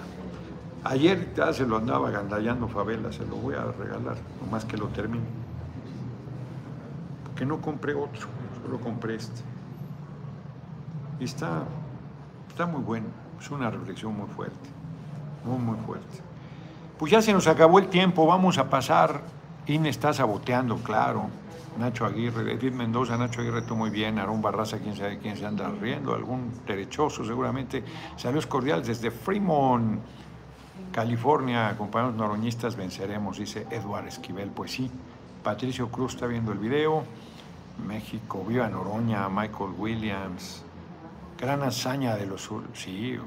Ayer ya se lo andaba gandallando Favela, se lo voy a regalar, nomás que lo termine. Porque no compré otro, solo compré este. Y está, está muy bueno, es una reflexión muy fuerte, muy, muy fuerte. Pues ya se nos acabó el tiempo, vamos a pasar. Ine está saboteando, claro. Nacho Aguirre, Edith Mendoza, Nacho Aguirre, tú muy bien, Aarón Barraza, quién sabe quién se anda riendo, algún derechoso seguramente. Saludos cordiales desde Fremont, California, compañeros noroñistas, venceremos, dice Eduard Esquivel. Pues sí, Patricio Cruz está viendo el video. México, viva Noroña, Michael Williams, gran hazaña de los sur, sí,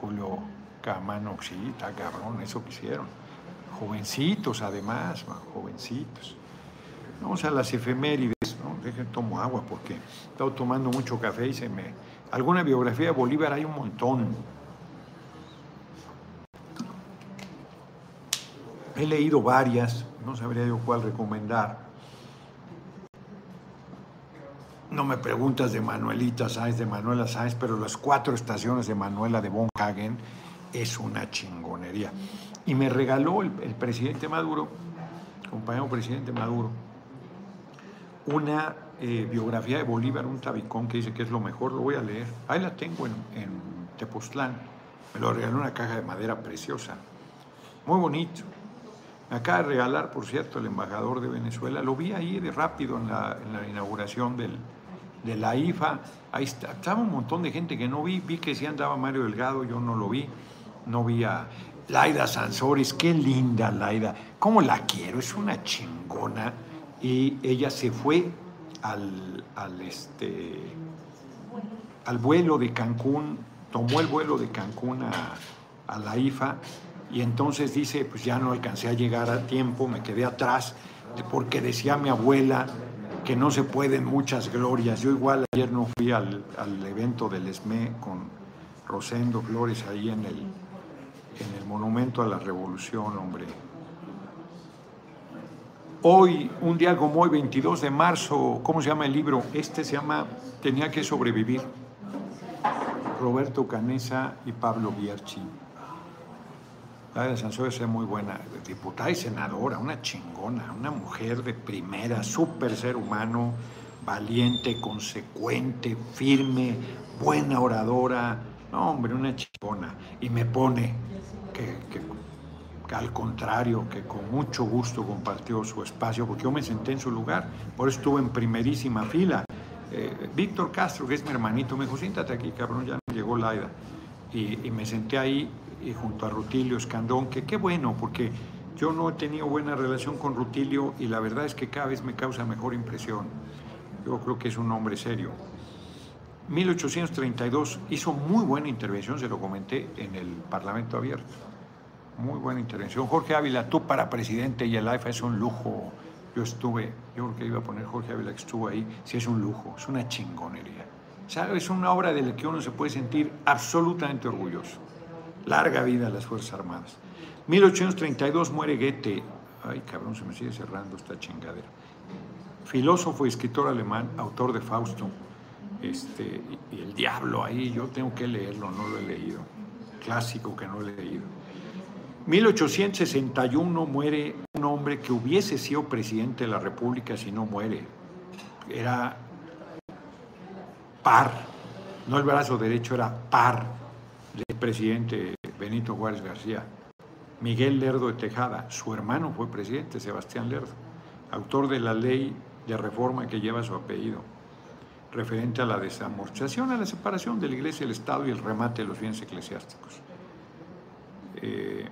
Julio Camano, sí, está cabrón, eso que hicieron. Jovencitos además, jovencitos. Vamos a las efemérides, ¿no? Dejen, tomo agua porque he estado tomando mucho café y se me... Alguna biografía de Bolívar hay un montón. He leído varias, no sabría yo cuál recomendar. No me preguntas de Manuelita Sáenz, de Manuela Sáenz, pero las cuatro estaciones de Manuela de Von Hagen es una chingonería. Y me regaló el, el presidente Maduro, compañero presidente Maduro, una eh, biografía de Bolívar, un tabicón que dice que es lo mejor, lo voy a leer. Ahí la tengo en, en Tepoztlán. Me lo regaló una caja de madera preciosa. Muy bonito. Me acaba de regalar, por cierto, el embajador de Venezuela. Lo vi ahí de rápido en la, inauguración del, de la IFA. Ahí estaba un montón de gente que no vi. Vi que sí andaba Mario Delgado, yo no lo vi. No vi a Laida Sansores. Qué linda Laida. ¿Cómo la quiero? Es una chingona y ella se fue al, este, al vuelo de Cancún, tomó el vuelo de Cancún a, a la IFA y entonces dice, pues ya no alcancé a llegar a tiempo, me quedé atrás, porque decía mi abuela que no se pueden muchas glorias. Yo igual ayer no fui al, al evento del ESME con Rosendo Flores ahí en el, en el Monumento a la Revolución, hombre. Hoy, un día como hoy, 22 de marzo, ¿cómo se llama el libro? Este se llama Tenía que sobrevivir. Roberto Canesa y Pablo Bierchi. La de Sansoy es muy buena, diputada y senadora, una chingona, una mujer de primera, súper ser humano, valiente, consecuente, firme, buena oradora. No, hombre, una chingona. Y me pone que al contrario, que con mucho gusto compartió su espacio, porque yo me senté en su lugar, por eso estuve en primerísima fila. Eh, Víctor Castro, que es mi hermanito, me dijo, siéntate aquí, cabrón, ya no llegó Laida. Y, y me senté ahí junto a Rutilio Escandón, que qué bueno, porque yo no he tenido buena relación con Rutilio y la verdad es que cada vez me causa mejor impresión. Yo creo que es un hombre serio. 1832 hizo muy buena intervención, se lo comenté, en el Parlamento Abierto. Muy buena intervención. Jorge Ávila, tú para presidente y el AIFA es un lujo yo estuve, yo creo que iba a poner Jorge Ávila que estuvo ahí, sí es un lujo, es una chingonería. O es una obra de la que uno se puede sentir absolutamente orgulloso. Larga vida a las Fuerzas Armadas. 1832 muere Goethe. Ay, cabrón, se me sigue cerrando esta chingadera. Filósofo y escritor alemán, autor de Fausto. Este, y El Diablo ahí, yo tengo que leerlo, no lo he leído. Clásico que no he leído. 1861 muere un hombre que hubiese sido presidente de la República si no muere. Era par, no el brazo derecho, era par del presidente Benito Juárez García. Miguel Lerdo de Tejada, su hermano fue presidente, Sebastián Lerdo, autor de la ley de reforma que lleva su apellido, referente a la desamortización, a la separación de la iglesia el Estado y el remate de los bienes eclesiásticos. Eh,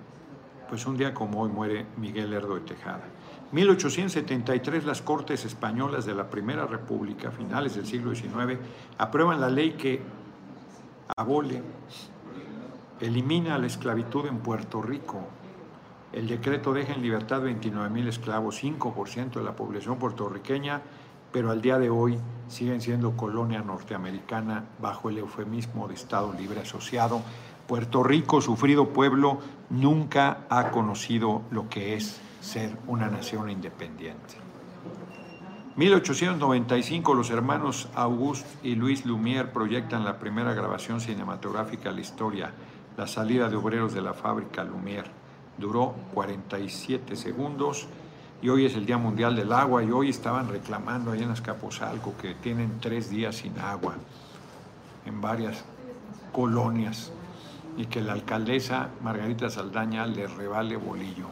pues un día como hoy muere Miguel Lerdo de Tejada. 1873 las Cortes Españolas de la Primera República, finales del siglo XIX, aprueban la ley que abole, elimina la esclavitud en Puerto Rico. El decreto deja en libertad 29.000 esclavos, 5% de la población puertorriqueña, pero al día de hoy siguen siendo colonia norteamericana bajo el eufemismo de Estado Libre Asociado Puerto Rico, sufrido pueblo, nunca ha conocido lo que es ser una nación independiente. 1895 los hermanos Auguste y Luis Lumière proyectan la primera grabación cinematográfica de la historia, la salida de obreros de la fábrica Lumière. Duró 47 segundos y hoy es el Día Mundial del Agua y hoy estaban reclamando ahí en Azcapotzalco que tienen tres días sin agua en varias colonias y que la alcaldesa Margarita Saldaña le revale bolillo.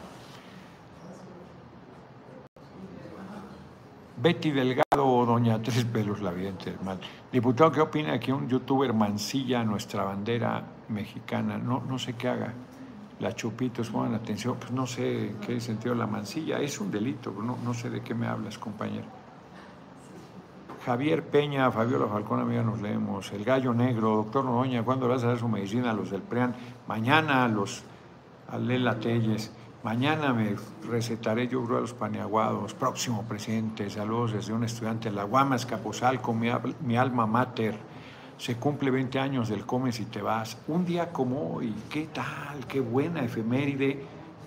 Betty Delgado o Doña Tres Pelos, la vidente del mal. Diputado, ¿qué opina que un youtuber mancilla nuestra bandera mexicana? No, no sé qué haga. La Chupitos, pongan atención, pues no sé qué sentido la mancilla. Es un delito, no, no sé de qué me hablas, compañero. Javier Peña, Fabiola Falcón, amiga, nos leemos. El Gallo Negro, doctor Noroña, ¿cuándo vas a dar su medicina a los del PREAN? Mañana a los, a Lela Telles. Mañana me recetaré yo a los paneaguados. Próximo presidente, saludos desde un estudiante de la Guamas, Capozalco, mi, mi alma mater. Se cumple 20 años del Comes y te vas. Un día como hoy, ¿qué tal? Qué buena efeméride.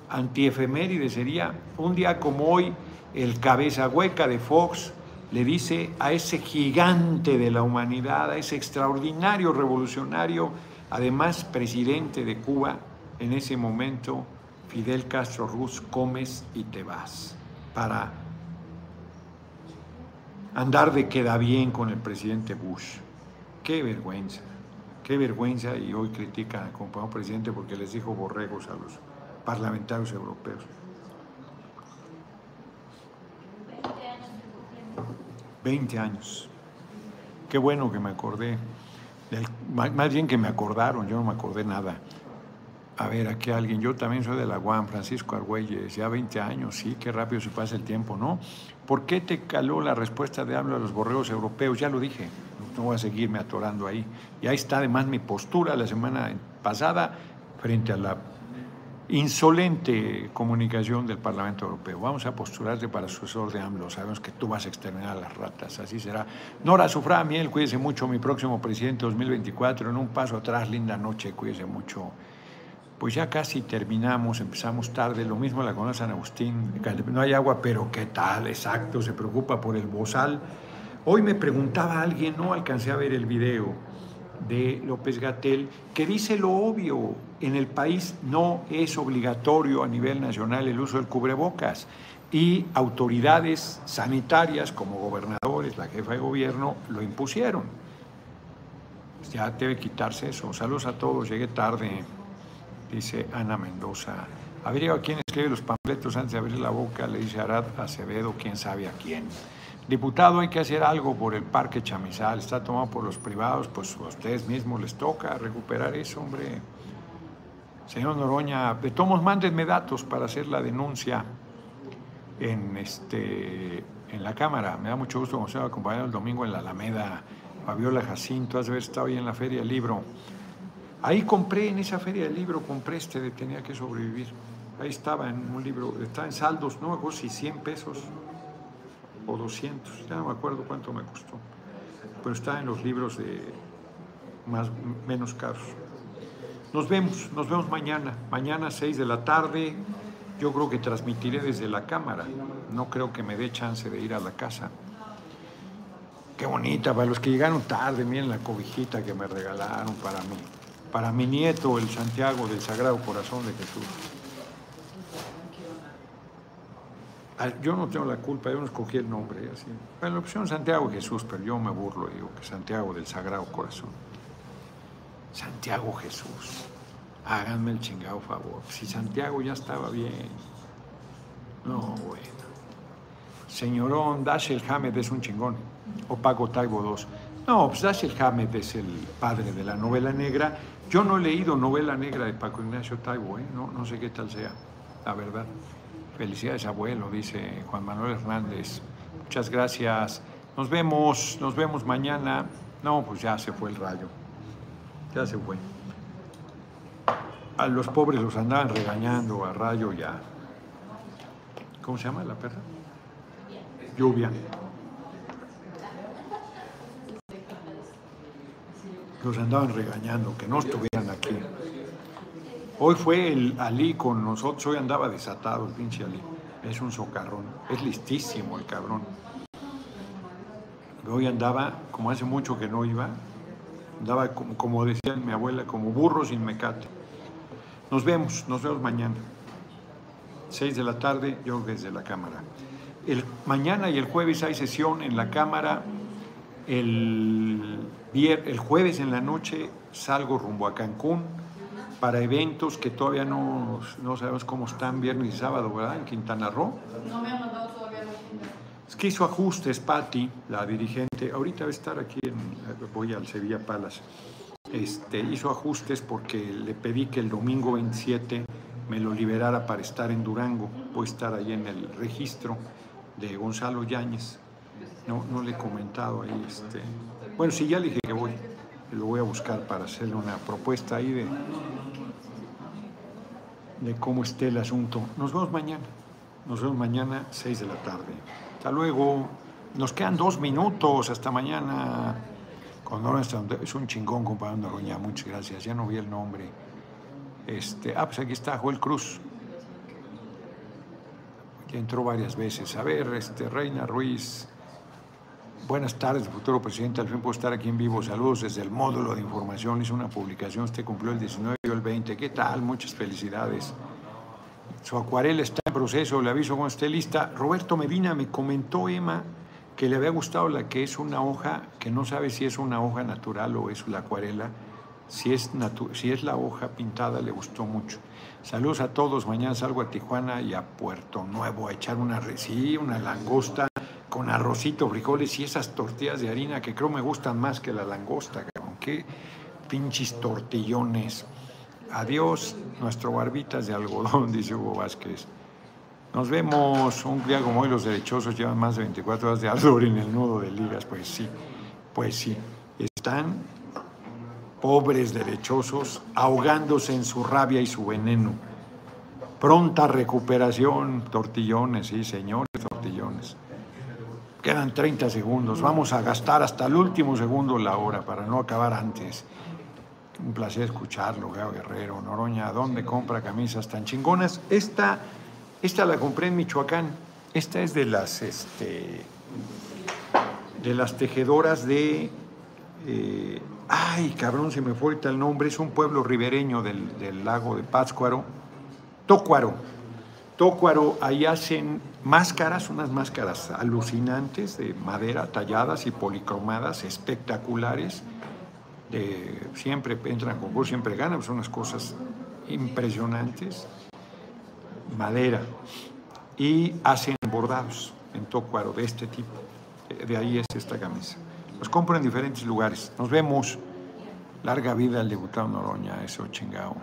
Antiefeméride sería un día como hoy, el cabeza hueca de Fox le dice a ese gigante de la humanidad, a ese extraordinario revolucionario, además presidente de Cuba en ese momento, Fidel Castro Ruz, comes y te vas, para andar de queda bien con el presidente Bush. Qué vergüenza, qué vergüenza, y hoy critican al compañero presidente porque les dijo borregos a los parlamentarios europeos. 20 años. Qué bueno que me acordé. más bien que me acordaron, yo no me acordé nada. A ver, aquí alguien, yo también soy de la UAM, Francisco Argüelles, ya 20 años, sí, qué rápido se pasa el tiempo, ¿no? ¿Por qué te caló la respuesta de hablo a los borreos europeos? Ya lo dije, no voy a seguirme atorando ahí. Y ahí está además mi postura la semana pasada frente a la insolente comunicación del Parlamento Europeo. Vamos a postularte para sucesor de AMLO. Sabemos que tú vas a exterminar a las ratas, así será. Nora Sufra Miel, cuídese mucho, mi próximo presidente 2024. En un paso atrás, linda noche, cuídese mucho. pues ya casi terminamos, empezamos tarde, lo mismo la con San Agustín, no hay agua, pero ¿qué tal? Exacto, se preocupa por el bozal. Hoy me preguntaba alguien, no alcancé a ver el video de López Gatel, que dice lo obvio, en el país no es obligatorio a nivel nacional el uso del cubrebocas y autoridades sanitarias como gobernadores, la jefa de gobierno, lo impusieron. Ya debe quitarse eso. Saludos a todos, llegué tarde dice Ana Mendoza. Averigua quién escribe los panfletos antes de abrir la boca, le dice Arad Acevedo, quién sabe a quién. Diputado, hay que hacer algo por el Parque Chamizal, está tomado por los privados, pues a ustedes mismos les toca recuperar eso, hombre. Señor Noroña, de tomos, mándenme datos para hacer la denuncia en, este, en la Cámara. Me da mucho gusto como se acompañado el domingo en la Alameda. Fabiola Jacinto, has de estado ahí en la Feria del Libro. Ahí compré, en esa feria del libro, compré este de Tenía que sobrevivir. Ahí estaba en un libro, está en saldos, no me acuerdo si 100 pesos o 200, ya no me acuerdo cuánto me costó. Pero está en los libros de más, menos caros. Nos vemos, nos vemos mañana. Mañana a 6 de la tarde. Yo creo que transmitiré desde la cámara. No creo que me dé chance de ir a la casa. Qué bonita, para los que llegaron tarde, miren la cobijita que me regalaron para mí para mi nieto, el Santiago del Sagrado Corazón de Jesús. Ah, yo no tengo la culpa, yo no escogí el nombre. Así. la opción Santiago Jesús, pero yo me burlo y digo que Santiago del Sagrado Corazón. Santiago Jesús, háganme el chingado favor. Si Santiago ya estaba bien. No, bueno. Señorón, Dashiell Hamed es un chingón. O Paco Taibo II. No, pues Dashiell Hamed es el padre de la novela negra yo no he leído novela negra de Paco Ignacio Taibo, ¿eh? no, no sé qué tal sea, la verdad. Felicidades, abuelo, dice Juan Manuel Hernández. Muchas gracias. Nos vemos, nos vemos mañana. No, pues ya se fue el rayo. Ya se fue. A los pobres los andaban regañando a rayo ya. ¿Cómo se llama la perra? Lluvia. los andaban regañando, que no estuvieran aquí. Hoy fue el Ali con nosotros, hoy andaba desatado el pinche Ali. Es un socarrón, es listísimo el cabrón. Hoy andaba, como hace mucho que no iba, andaba como, decía mi abuela, como burro sin mecate. Nos vemos, nos vemos mañana. Seis de la tarde, yo desde la Cámara. El, mañana y el jueves hay sesión en la Cámara. El el jueves en la noche salgo rumbo a Cancún para eventos que todavía no, no sabemos cómo están, viernes y sábado, ¿verdad? En Quintana Roo. No me han mandado todavía Es que hizo ajustes, Patti, la dirigente, ahorita va a estar aquí, en, voy al Sevilla Palace, este, hizo ajustes porque le pedí que el domingo 27 me lo liberara para estar en Durango, voy a estar ahí en el registro de Gonzalo Yáñez. No, no le he comentado ahí, este, bueno, sí, ya le dije que voy. Lo voy a buscar para hacerle una propuesta ahí de, cómo esté el asunto. Nos vemos mañana. Nos vemos mañana, 6 de la tarde. Hasta luego. Nos quedan dos minutos. Hasta mañana. Es un chingón, compadre Noroña. Muchas gracias. Ya no vi el nombre. Este, ah, pues aquí está Joel Cruz. Ya entró varias veces. A ver, este, Reina Ruiz. Buenas tardes, futuro presidente. Al fin puedo estar aquí en vivo. Saludos desde el módulo de información. Hizo una publicación. Usted cumplió el 19 y el 20. ¿Qué tal? Muchas felicidades. Su acuarela está en proceso. Le aviso cuando esté lista. Roberto Medina me comentó, Emma, que le había gustado la que es una hoja, que no sabe si es una hoja natural o es la acuarela. Si es, si es la hoja pintada, le gustó mucho. Saludos a todos. Mañana salgo a Tijuana y a Puerto Nuevo a echar una, sí, una langosta con arrocito, frijoles y esas tortillas de harina que creo me gustan más que la langosta, cabrón. Qué pinches tortillones. Adiós, nuestro barbitas de algodón, dice Hugo Vázquez. Nos vemos un día como hoy, los derechosos llevan más de 24 horas de ardor en el nudo de ligas. Pues sí, pues sí. Están pobres derechosos ahogándose en su rabia y su veneno. Pronta recuperación, tortillones, sí, señores, tortillones. Quedan 30 segundos. Vamos a gastar hasta el último segundo la hora para no acabar antes. un placer escucharlo, Gao Guerrero, Noroña, ¿dónde compra camisas tan chingonas? Esta, esta la compré en Michoacán. Esta es de las, este, de las tejedoras de... eh, ay, cabrón, se me fue ahorita el nombre. Es un pueblo ribereño del, del lago de Pátzcuaro. Tócuaro. Tócuaro, ahí hacen máscaras, unas máscaras alucinantes de madera talladas y policromadas, espectaculares. De, siempre entran a concurso, siempre ganan, son unas cosas impresionantes. Madera. Y hacen bordados en Tócuaro de este tipo. De ahí es esta camisa. Los compro en diferentes lugares. Nos vemos. Larga vida al diputado Noroña, eso chingado.